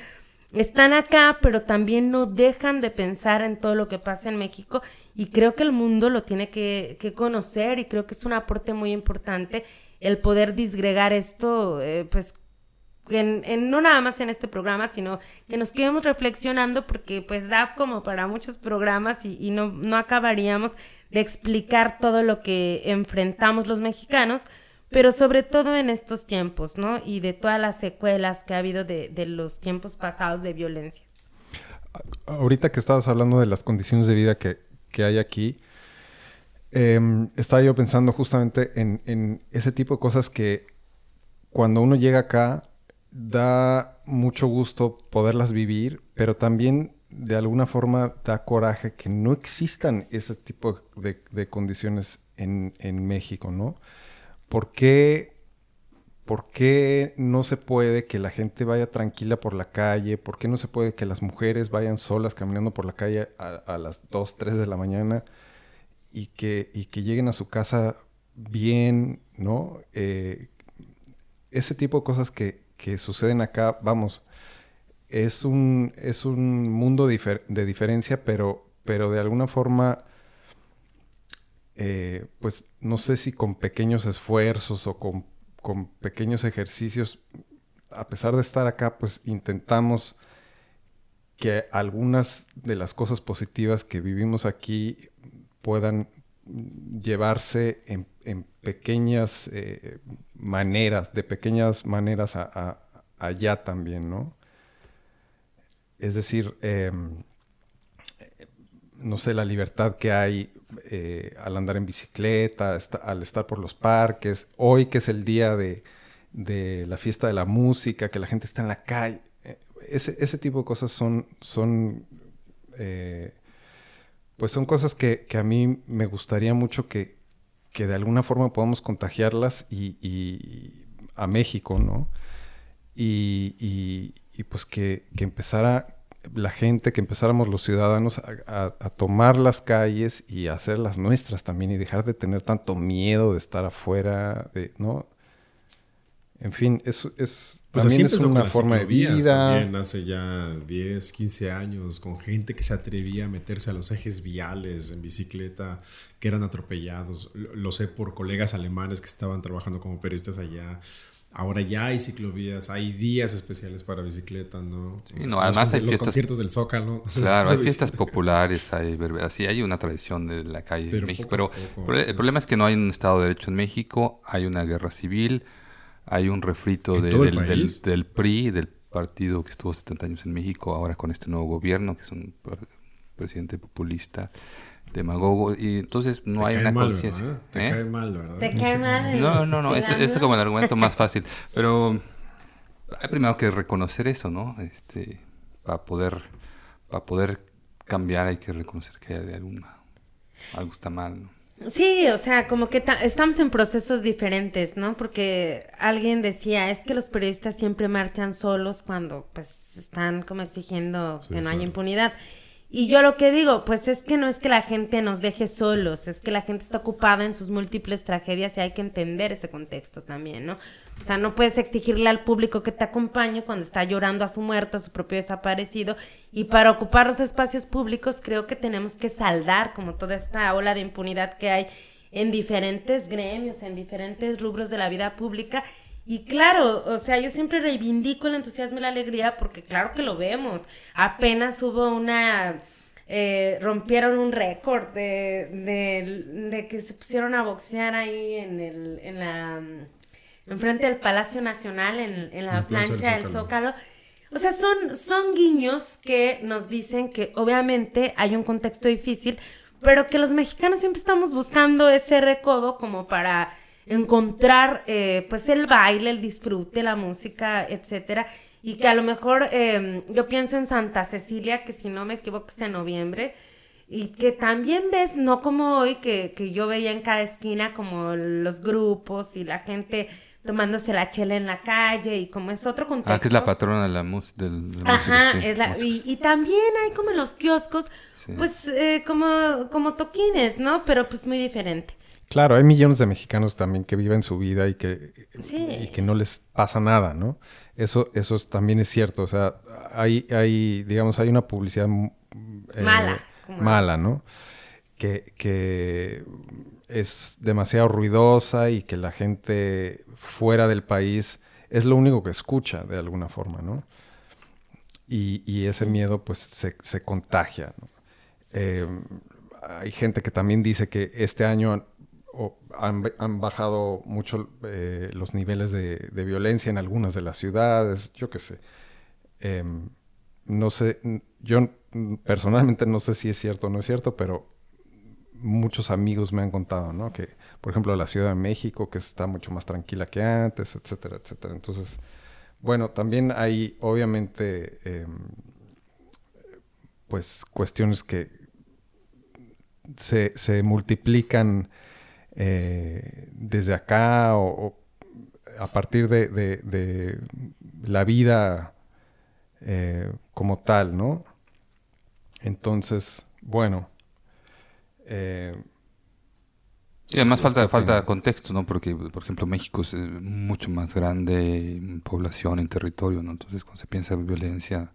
están acá, pero también no dejan de pensar en todo lo que pasa en México y creo que el mundo lo tiene que, conocer y creo que es un aporte muy importante el poder disgregar esto, eh, pues en, no nada más en este programa, sino que nos quedemos reflexionando porque pues da como para muchos programas y, y no, no acabaríamos de explicar todo lo que enfrentamos los mexicanos pero sobre todo en estos tiempos, ¿no? Y de todas las secuelas que ha habido de, los tiempos pasados de violencias. Ahorita que estabas hablando de las condiciones de vida que, hay aquí, em, estaba yo pensando justamente en, en, ese tipo de cosas que cuando uno llega acá da mucho gusto poderlas vivir, pero también de alguna forma da coraje que no existan ese tipo de, condiciones en, en México, ¿no? ¿por qué, ¿por qué no se puede que la gente vaya tranquila por la calle? ¿Por qué no se puede que las mujeres vayan solas caminando por la calle a, las 2, 3 de la mañana y que, y que lleguen a su casa bien, ¿no? Eh, ese tipo de cosas que, que, suceden acá, vamos, es un, es un mundo de diferencia, pero, pero de alguna forma eh, pues no sé si con pequeños esfuerzos o con, pequeños ejercicios, a pesar de estar acá, pues intentamos que algunas de las cosas positivas que vivimos aquí puedan llevarse en, pequeñas eh, maneras, de pequeñas maneras allá también, ¿no? Es decir, em, no sé, la libertad que hay eh, al andar en bicicleta, al estar por los parques, hoy que es el día de, la fiesta de la música, que la gente está en la calle, eh, ese, tipo de cosas son, son pues son cosas que, a mí me gustaría mucho que, de alguna forma podamos contagiarlas y, a México, ¿no? Y, pues que, que empezara la gente, que empezáramos los ciudadanos a, tomar las calles y a hacer las nuestras también y dejar de tener tanto miedo de estar afuera, de, ¿no? En fin, es, es, pues también es una forma de vida. También hace ya 10, 15 años, con gente que se atrevía a meterse a los ejes viales en bicicleta, que eran atropellados. Lo sé por colegas alemanes que estaban trabajando como periodistas allá. Ahora ya hay ciclovías, hay días especiales para bicicleta, ¿no? Sí, no además hay los conciertos del Zócalo. claro, hay fiestas populares, hay así hay una tradición de la calle en México, pero el problema es que no hay un Estado de Derecho en México, hay una guerra civil, hay un refrito del, PRI, del partido que estuvo 70 años en México, ahora con este nuevo gobierno, que es un presidente populista demagogo y entonces no hay una conciencia. Te ¿eh? cae mal, ¿verdad? Te cae mal. No, no, no, ese es como el argumento más fácil, pero hay primero que reconocer eso, ¿no? Este, para poder para poder cambiar hay que reconocer que hay alguna algo está mal, ¿no? Sí, o sea, como que estamos en procesos diferentes, ¿no? Porque alguien decía, es que los periodistas siempre marchan solos cuando pues están como exigiendo que no haya impunidad. Y yo lo que digo, pues es que no es que la gente nos deje solos, es que la gente está ocupada en sus múltiples tragedias y hay que entender ese contexto también, ¿no? O sea, no puedes exigirle al público que te acompañe cuando está llorando a su muerto, a su propio desaparecido. Y para ocupar los espacios públicos creo que tenemos que saldar como toda esta ola de impunidad que hay en diferentes gremios, en diferentes rubros de la vida pública y claro, o sea, yo siempre reivindico el entusiasmo y la alegría porque claro que lo vemos. Apenas hubo una... Eh, rompieron un récord de, de, que se pusieron a boxear ahí en, el, en la... enfrente del Palacio Nacional, en, en la, plancha del Zócalo. O sea, son, son guiños que nos dicen que obviamente hay un contexto difícil, pero que los mexicanos siempre estamos buscando ese recodo como para encontrar eh, pues el baile, el disfrute, la música, etcétera. Y que a lo mejor em, yo pienso en Santa Cecilia, que si no me equivoco está en noviembre, y que también ves, no como hoy, que, que yo veía en cada esquina como los grupos y la gente tomándose la chela en la calle y como es otro contexto. Ah, que es la patrona de la, música. Ajá, es la, y, y, también hay como en los kioscos, pues eh, como, como toquines, ¿no? Pero pues muy diferente. Claro, hay millones de mexicanos también que viven su vida y que, y que no les pasa nada, ¿no? Eso, eso también es cierto. O sea, hay, hay digamos, hay una publicidad eh, mala, mala, ¿no? Que, que es demasiado ruidosa y que la gente fuera del país es lo único que escucha de alguna forma, ¿no? Y, y ese miedo pues se, se contagia. ¿no? Eh, hay gente que también dice que este año han, bajado mucho eh, los niveles de, violencia en algunas de las ciudades, yo qué sé. Em, no sé, yo personalmente no sé si es cierto o no es cierto, pero muchos amigos me han contado, ¿no? Que, por ejemplo, la Ciudad de México, que está mucho más tranquila que antes, etcétera, etcétera. Entonces, bueno, también hay, obviamente, em, pues, cuestiones que se multiplican eh, desde acá o, a partir de, la vida eh, como tal, ¿no? Entonces, bueno. Eh, y además falta, falta contexto, ¿no? Porque, por ejemplo, México es mucho más grande en población, en territorio, ¿no? Entonces, cuando se piensa en violencia,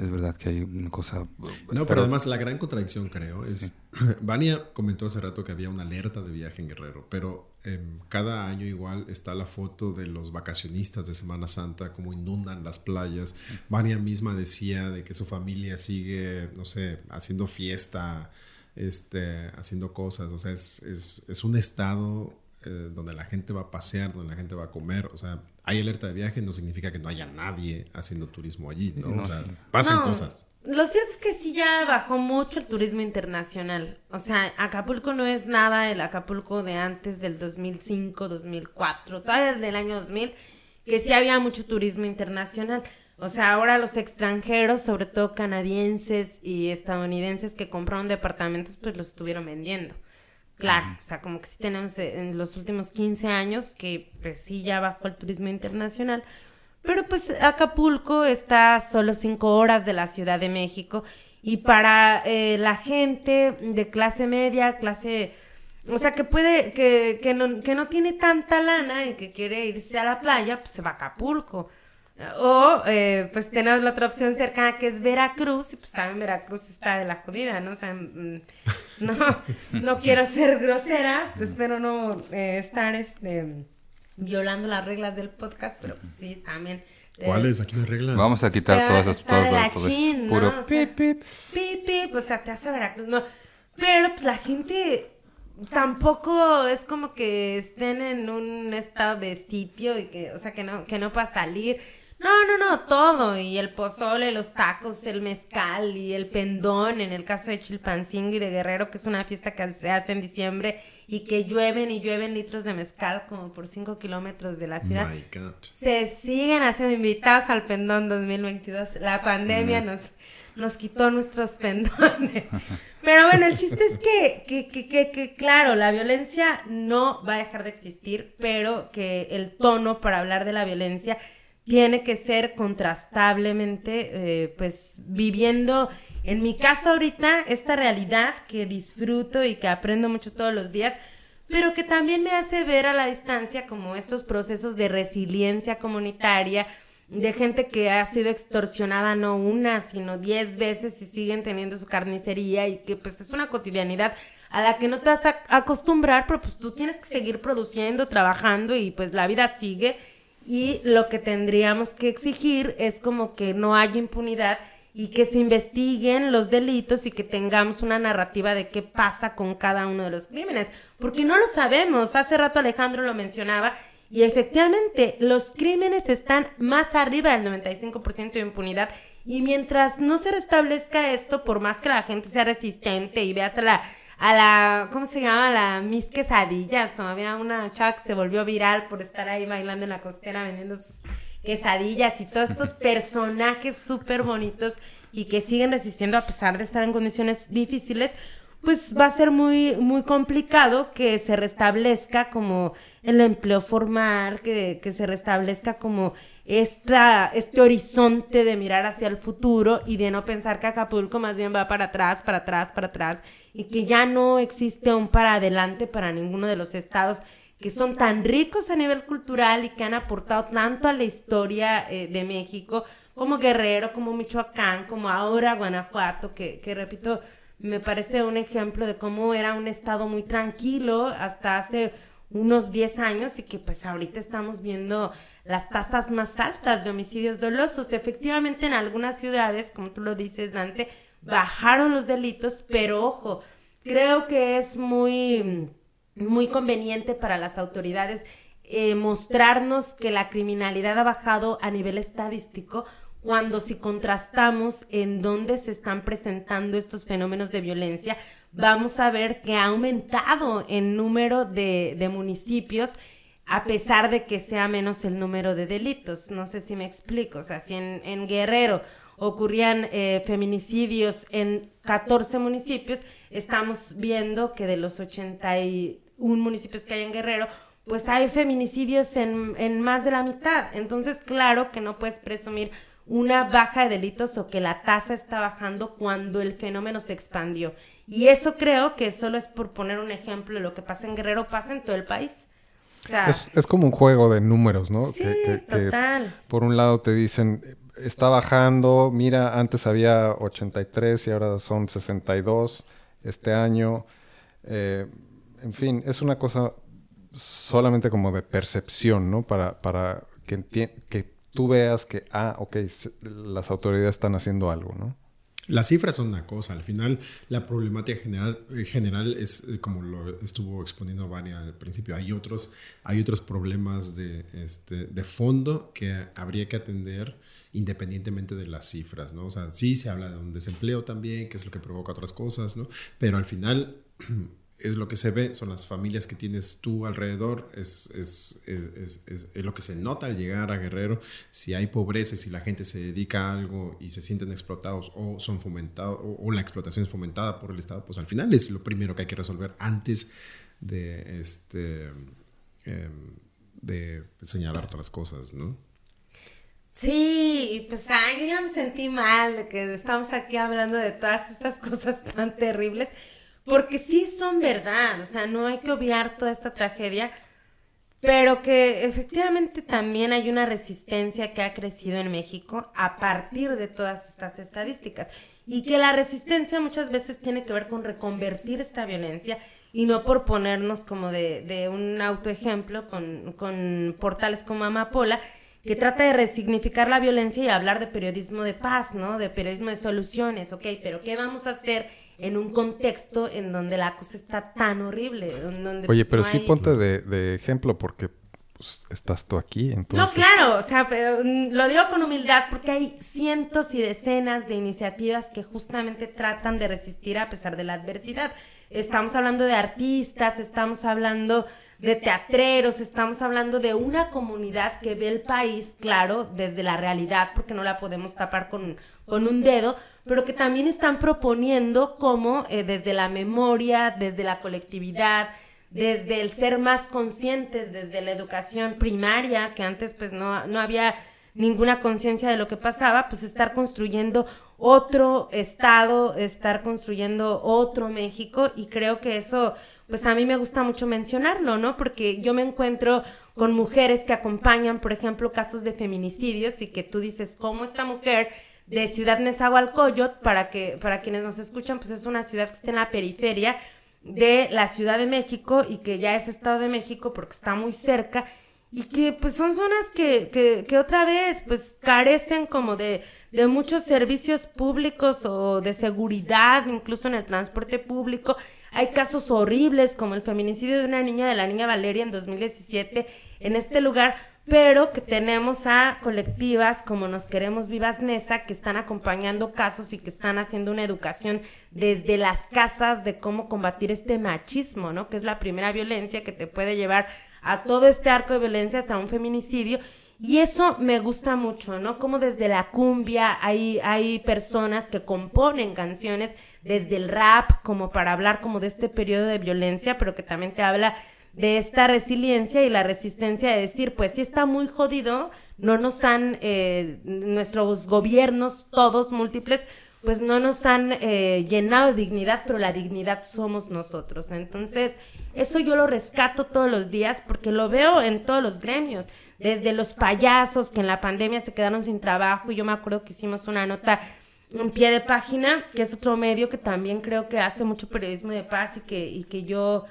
es verdad que hay una cosa... No, pero, además la gran contradicción, creo, es... Vania comentó hace rato que había una alerta de viaje en Guerrero, pero em, cada año igual está la foto de los vacacionistas de Semana Santa, como inundan las playas. Vania misma decía de que su familia sigue, no sé, haciendo fiesta, este, haciendo cosas. O sea, es, es, es un estado eh, donde la gente va a pasear, donde la gente va a comer. O sea, hay alerta de viaje, no significa que no haya nadie haciendo turismo allí, ¿no? o sea, pasan cosas. Lo cierto es que sí ya bajó mucho el turismo internacional. O sea, Acapulco no es nada el Acapulco de antes del 2005, 2004, todavía del año 2000, que sí había mucho turismo internacional. O sea, ahora los extranjeros, sobre todo canadienses y estadounidenses que compraron departamentos, pues los estuvieron vendiendo. Claro, o sea, como que sí tenemos en los últimos 15 años que pues sí ya bajó el turismo internacional. Pero pues Acapulco está solo cinco horas de la Ciudad de México y para eh, la gente de clase media, clase, o sea, que puede, que, que, no, que no tiene tanta lana y que quiere irse a la playa, pues se va a Acapulco. O eh, pues tenemos la otra opción cercana que es Veracruz, y pues también Veracruz está de la jodida, ¿no? O sea, mm, no, no quiero ser grosera, espero no eh, estar este, violando las reglas del podcast, pero pues sí, también. Eh, ¿Cuáles? Aquí no hay reglas. Vamos a quitar todas esas todas todo, puro o sea, pip, pip. Pip, pip, o sea, te hace Veracruz, no. Pero pues la gente tampoco es como que estén en un estado de sitio y que, o sea, que no, que no para salir no, no, no, todo. Y el pozole, los tacos, el mezcal y el pendón, en el caso de Chilpancingo y de Guerrero, que es una fiesta que se hace en diciembre y que llueven y llueven litros de mezcal como por 5 kilómetros de la ciudad. Se siguen haciendo invitados al pendón 2022. La pandemia nos, nos quitó nuestros pendones. Pero bueno, el chiste es que, que, que, que, claro, la violencia no va a dejar de existir, pero que el tono para hablar de la violencia tiene que ser contrastablemente, eh, pues viviendo, en mi caso ahorita, esta realidad que disfruto y que aprendo mucho todos los días, pero que también me hace ver a la distancia como estos procesos de resiliencia comunitaria, de gente que ha sido extorsionada no una, sino diez veces y siguen teniendo su carnicería y que pues es una cotidianidad a la que no te vas a acostumbrar, pero pues tú tienes que seguir produciendo, trabajando y pues la vida sigue y lo que tendríamos que exigir es como que no haya impunidad y que se investiguen los delitos y que tengamos una narrativa de qué pasa con cada uno de los crímenes, porque no lo sabemos. Hace rato Alejandro lo mencionaba y efectivamente los crímenes están más arriba del 95% de impunidad y mientras no se restablezca esto, por más que la gente sea resistente y vea hasta la a la, ¿cómo se llama? La Miss Quesadillas. O había una chava que se volvió viral por estar ahí bailando en la costera vendiendo sus quesadillas y todos estos personajes súper bonitos y que siguen resistiendo a pesar de estar en condiciones difíciles, pues va a ser muy, muy complicado que se restablezca como el empleo formal, que, que se restablezca como esta, este horizonte de mirar hacia el futuro y de no pensar que Acapulco más bien va para atrás, para atrás, para atrás y que ya no existe un para adelante para ninguno de los estados que son tan ricos a nivel cultural y que han aportado tanto a la historia eh, de México como Guerrero, como Michoacán, como ahora Guanajuato, que, que repito, me parece un ejemplo de cómo era un estado muy tranquilo hasta hace unos 10 años y que pues ahorita estamos viendo las tasas más altas de homicidios dolosos. Efectivamente en algunas ciudades, como tú lo dices Dante, bajaron los delitos, pero ojo, creo que es muy, muy conveniente para las autoridades eh, mostrarnos que la criminalidad ha bajado a nivel estadístico cuando si contrastamos en dónde se están presentando estos fenómenos de violencia vamos a ver que ha aumentado el número de, municipios a pesar de que sea menos el número de delitos. No sé si me explico. O sea, si en, Guerrero ocurrían eh, feminicidios en 14 municipios, estamos viendo que de los 81 municipios que hay en Guerrero, pues hay feminicidios en, en más de la mitad. Entonces, claro que no puedes presumir una baja de delitos o que la tasa está bajando cuando el fenómeno se expandió. Y eso creo que solo es por poner un ejemplo de lo que pasa en Guerrero, pasa en todo el país. es, como un juego de números, ¿no? Sí, total. por un lado te dicen, está bajando. Mira, antes había 83 y ahora son 62 este año. Eh, en fin, es una cosa solamente como de percepción, ¿no? Para, para que, que tú veas que, ah, ok, las autoridades están haciendo algo, ¿no? Las cifras son una cosa, al final la problemática general, eh, general es eh, como lo estuvo exponiendo Vania al principio, hay otros, hay otros problemas de, este, de fondo que habría que atender independientemente de las cifras, ¿no? O sea, sí se habla de un desempleo también, que es lo que provoca otras cosas, ¿no? Pero al final es lo que se ve, son las familias que tienes tú alrededor, es, es, es, es, lo que se nota al llegar a Guerrero, si hay pobreza, si la gente se dedica a algo y se sienten explotados o son fomentados, o, la explotación es fomentada por el Estado, pues al final es lo primero que hay que resolver antes de, este, em, de señalar otras cosas, ¿no? Sí, pues ay, yo me sentí mal de que estamos aquí hablando de todas estas cosas tan terribles porque sí son verdad, o sea, no hay que obviar toda esta tragedia, pero que efectivamente también hay una resistencia que ha crecido en México a partir de todas estas estadísticas y que la resistencia muchas veces tiene que ver con reconvertir esta violencia y no por ponernos como de, de un autoejemplo con, con portales como Amapola, que trata de resignificar la violencia y hablar de periodismo de paz, ¿no? De periodismo de soluciones, ok, pero ¿qué vamos a hacer en un contexto en donde la cosa está tan horrible. Donde, Oye, pues, pero sí ponte de, ejemplo porque pues, estás tú aquí, entonces... No, claro, o sea, pero, mm, lo digo con humildad porque hay cientos y decenas de iniciativas que justamente tratan de resistir a pesar de la adversidad. Estamos hablando de artistas, estamos hablando de teatreros, estamos hablando de una comunidad que ve el país, claro, desde la realidad, porque no la podemos tapar con, con un dedo, pero que también están proponiendo cómo eh, desde la memoria, desde la colectividad, desde el ser más conscientes, desde la educación primaria, que antes pues no, no había ninguna conciencia de lo que pasaba, pues estar construyendo otro estado, estar construyendo otro México y creo que eso, pues a mí me gusta mucho mencionarlo, ¿no? Porque yo me encuentro con mujeres que acompañan, por ejemplo, casos de feminicidios y que tú dices, ¿cómo esta mujer de Ciudad Nezahualcóyotl, para que para quienes nos escuchan, pues es una ciudad que está en la periferia de la Ciudad de México y que ya es Estado de México porque está muy cerca y que pues son zonas que, que, que otra vez pues carecen como de, de muchos servicios públicos o de seguridad, incluso en el transporte público. Hay casos horribles como el feminicidio de una niña, de la niña Valeria en 2017, en este lugar pero que tenemos a colectivas como Nos Queremos Vivas Nesa que están acompañando casos y que están haciendo una educación desde las casas de cómo combatir este machismo, ¿no? Que es la primera violencia que te puede llevar a todo este arco de violencia hasta un feminicidio. Y eso me gusta mucho, ¿no? Como desde la cumbia hay, hay personas que componen canciones desde el rap, como para hablar como de este periodo de violencia, pero que también te habla de esta resiliencia y la resistencia de decir, pues sí está muy jodido, no nos han, eh, nuestros gobiernos, todos múltiples, pues no nos han eh, llenado de dignidad, pero la dignidad somos nosotros. Entonces, eso yo lo rescato todos los días porque lo veo en todos los gremios, desde los payasos que en la pandemia se quedaron sin trabajo y yo me acuerdo que hicimos una nota en pie de página, que es otro medio que también creo que hace mucho periodismo de paz y que, y que yo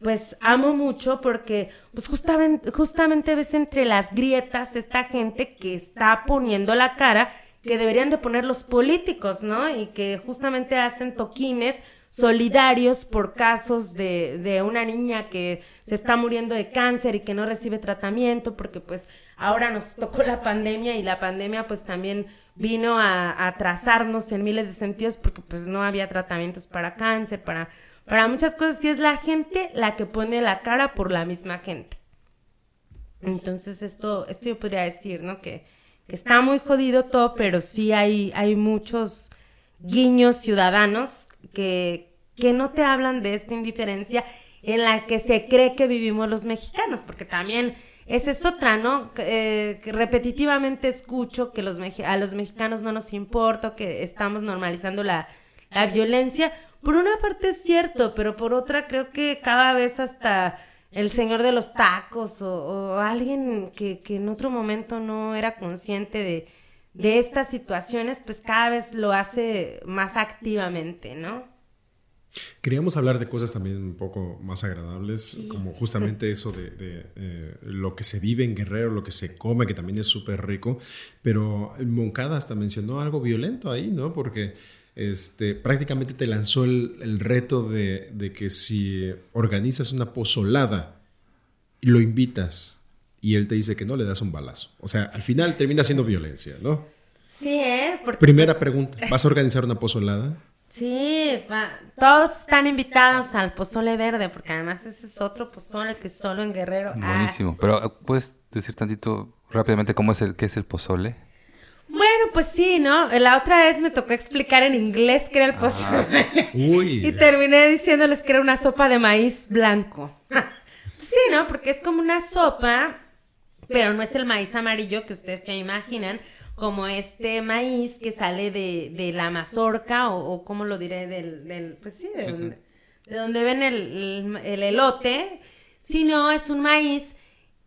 pues amo mucho porque pues justamente, justamente ves entre las grietas esta gente que está poniendo la cara que deberían de poner los políticos, ¿no? Y que justamente hacen toquines solidarios por casos de, de una niña que se está muriendo de cáncer y que no recibe tratamiento porque pues ahora nos tocó la pandemia y la pandemia pues también vino a, a atrasarnos en miles de sentidos porque pues no había tratamientos para cáncer, para para muchas cosas sí es la gente la que pone la cara por la misma gente. Entonces esto, esto yo podría decir, ¿no? Que, está muy jodido todo, pero sí hay, hay muchos guiños ciudadanos que, que no te hablan de esta indiferencia en la que se cree que vivimos los mexicanos, porque también esa es otra, ¿no? Eh, que repetitivamente escucho que los a los mexicanos no nos importa, que estamos normalizando la, la violencia, por una parte es cierto, pero por otra creo que cada vez hasta el señor de los tacos o, alguien que, en otro momento no era consciente de, de estas situaciones, pues cada vez lo hace más activamente, ¿no? Queríamos hablar de cosas también un poco más agradables, como justamente eso de, de, eh, lo que se vive en Guerrero, lo que se come, que también es súper rico, pero Moncada hasta mencionó algo violento ahí, ¿no? Porque este, prácticamente te lanzó el, el reto de, de, que si organizas una pozolada y lo invitas y él te dice que no, le das un balazo. O sea, al final termina siendo violencia, ¿no? Sí, ¿eh? Porque Primera pues, pregunta, ¿vas a organizar una pozolada? Sí, va. todos están invitados al pozole verde, porque además ese es otro pozole que solo en Guerrero. Ah. Buenísimo. Pero ¿puedes decir tantito rápidamente cómo es el qué es el pozole? Bueno, pues sí, ¿no? La otra vez me tocó explicar en inglés qué era el pozole. Uy. Y terminé diciéndoles que era una sopa de maíz blanco. sí, ¿no? Porque es como una sopa, pero no es el maíz amarillo que ustedes se imaginan, como este maíz que sale de, de la mazorca, o, o como lo diré, del, del pues sí, del, de donde ven el, el, el elote, sino es un maíz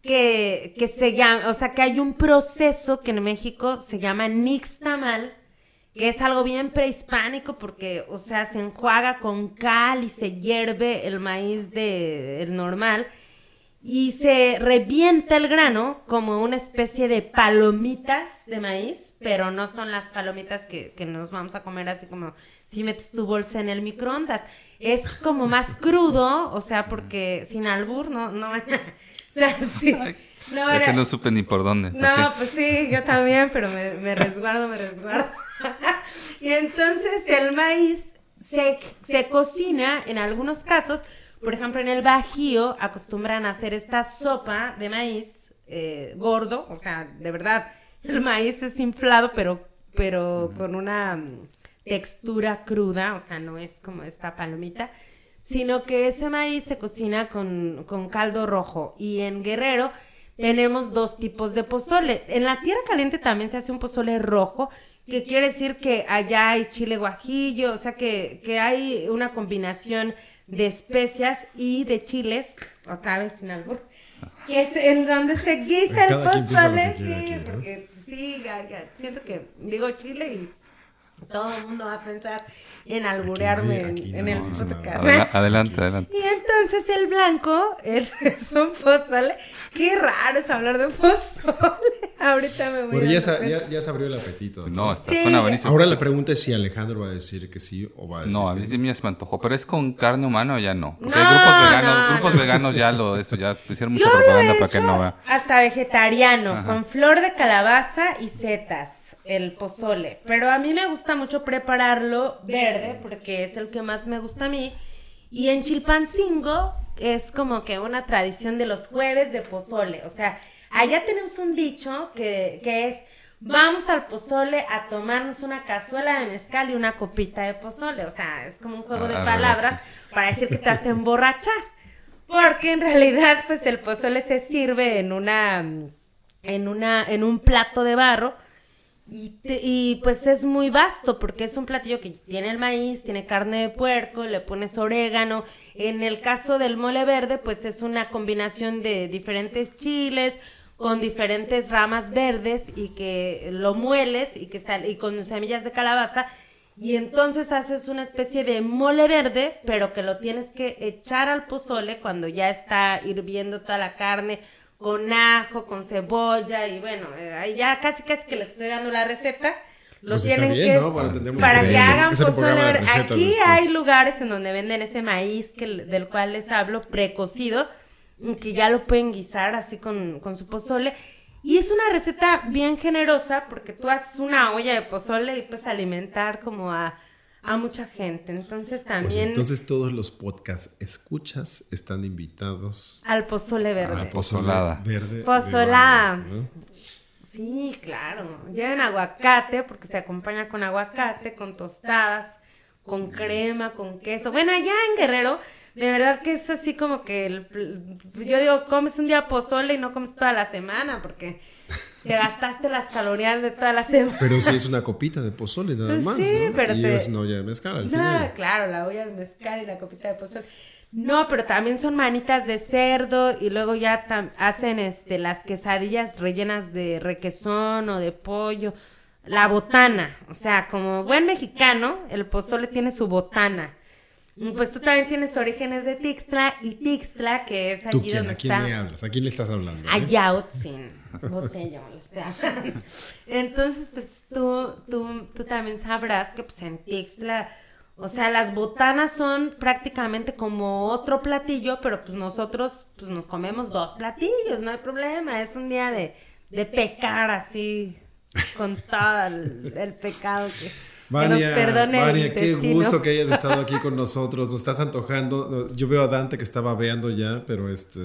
que, que se llama, o sea, que hay un proceso que en México se llama nixtamal, que es algo bien prehispánico porque, o sea, se enjuaga con cal y se hierve el maíz de, el normal y se revienta el grano como una especie de palomitas de maíz, pero no son las palomitas que, que nos vamos a comer así como si metes tu bolsa en el microondas. Es como más crudo, o sea, porque sin albur, no, no, o sea, sí. No, Ese no supe ni por dónde. No, pues sí, yo también, pero me, me resguardo, me resguardo. y entonces el maíz se, se cocina en algunos casos, por ejemplo, en el Bajío acostumbran a hacer esta sopa de maíz eh, gordo, o sea, de verdad, el maíz es inflado, pero, pero con una mm, textura cruda, o sea, no es como esta palomita, sino que ese maíz se cocina con, con caldo rojo. Y en Guerrero tenemos dos tipos de pozole. En la tierra caliente también se hace un pozole rojo, que quiere decir que allá hay chile guajillo, o sea que, que hay una combinación de especias y de chiles, otra vez sin albur, que es en donde se guisa el pozole, sí, aquí, ¿no? porque sí, ya- ya, siento que digo chile y todo el mundo va a pensar en alburearme Aquí en, el no podcast. Adela- adelante, adelante. Y entonces el blanco es, es un pozole. Qué raro es hablar de pozole. Ahorita me voy Bueno, a ya, cuenta. ya, ya se abrió el apetito. No, está, Sí. suena buenísimo. Ahora la pregunta es si Alejandro va a decir que sí o va a decir No, a mí sí me se me antojó, pero es con carne humana o ya no. Porque No, hay grupos veganos, no, grupos no. veganos ya lo, eso, ya hicieron mucha Yo lo he propaganda para que no va. hasta vegetariano, Ajá. con flor de calabaza y setas, el pozole. Pero a mí me gusta mucho prepararlo verde, porque es el que más me gusta a mí. Y en Chilpancingo es como que una tradición de los jueves de pozole. O sea, allá tenemos un dicho que, que es, vamos al pozole a tomarnos una cazuela de mezcal y una copita de pozole. O sea, es como un juego de Ah, palabras para decir que te hace emborrachar. Porque en realidad, pues el pozole se sirve en una, en una, en un plato de barro y, te- y, pues es muy vasto porque es un platillo que tiene el maíz, tiene carne de puerco, le pones orégano. En el caso del mole verde, pues es una combinación de diferentes chiles con diferentes ramas verdes y que lo mueles y que sale y con semillas de calabaza y entonces haces una especie de mole verde, pero que lo tienes que echar al pozole cuando ya está hirviendo toda la carne con ajo, con cebolla y bueno, eh, ya casi casi que les estoy dando la receta. Lo Pues tienen bien, que ¿no? Para para que hagan pozole verde. Aquí después. hay lugares en donde venden ese maíz que, del cual les hablo precocido, que ya lo pueden guisar así con, con su pozole. Y es una receta bien generosa porque tú haces una olla de pozole y puedes alimentar como a, a mucha gente. Entonces Pues también entonces todos los podcasts escuchas están invitados al pozole verde. al pozolada. pozole verde. de Pozolada. ¿no? Sí, claro. Lleven aguacate porque se acompaña con aguacate, con tostadas, con crema, con queso. Bueno, allá en Guerrero, de verdad que es así como que el yo digo, comes un día pozole y no comes toda la semana porque te gastaste las calorías de toda la semana. Pero sí es una copita de pozole nada Pues más, sí, ¿no? pero y te- es una olla de mezcal al No, final. claro, la olla de mezcal y la copita de pozole. No, pero también son manitas de cerdo y luego ya hacen este las quesadillas rellenas de requesón o de pollo. la botana. O sea, como buen mexicano, el pozole tiene su botana. Pues tú también tienes orígenes de Tixtla y Tixtla, que es ¿Tú allí quién? donde ¿A quién está... le hablas? ¿A quién le estás hablando? A eh? Yautzin, botellón, o sea. Entonces, pues tú, tú, tú también sabrás que pues en Tixtla, o sea, las botanas son prácticamente como otro platillo, pero pues nosotros pues nos comemos dos platillos, no hay problema, es un día de, de pecar así, con todo el, el pecado que, que nos Vania, el Vania, qué gusto que hayas estado aquí con nosotros. Nos estás antojando. Yo veo a Dante que estaba veando ya, pero este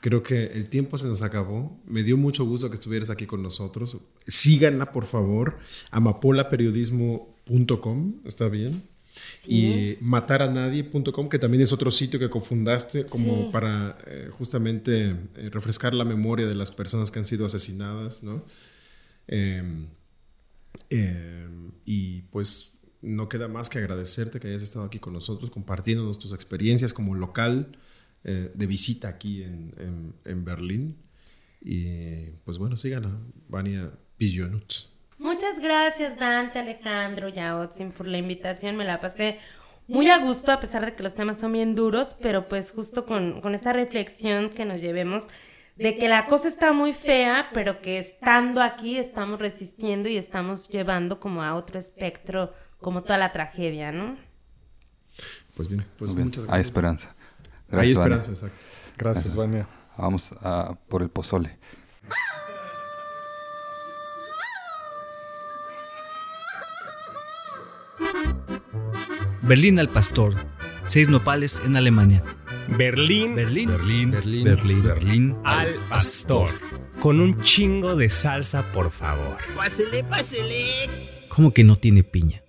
creo que el tiempo se nos acabó. Me dio mucho gusto que estuvieras aquí con nosotros. Síganla, por favor. amapolaperiodismo.com, ¿está bien? Y mataranadie.com, que también es otro sitio que cofundaste como Sí. para eh, justamente eh, refrescar la memoria de las personas que han sido asesinadas, ¿no? Em, eh, y pues no queda más que agradecerte que hayas estado aquí con nosotros, compartiéndonos tus experiencias como local eh, de visita aquí en, en- en Berlín. Y pues bueno, sigan a Vania Pijonut. Muchas gracias, Dante, Alejandro, Yaotzin, por la invitación. Me la pasé muy a gusto, a pesar de que los temas son bien duros, pero pues justo con, con esta reflexión que nos llevemos de que la cosa está muy fea, pero que estando aquí estamos resistiendo y estamos llevando como a otro espectro, como toda la tragedia, ¿no? Pues bien, pues bien, muchas Hay gracias. esperanza. Hay Gracias, Vania. esperanza, exacto. Gracias, Vania. Vamos a por el pozole. Berlín al Pastor. Seis nopales en Alemania. Berlín, Berlín. Berlín, Berlín. Berlín, Berlín al pastor. Con un chingo de salsa, por favor. Pásele, pásele. ¿Cómo que no tiene piña?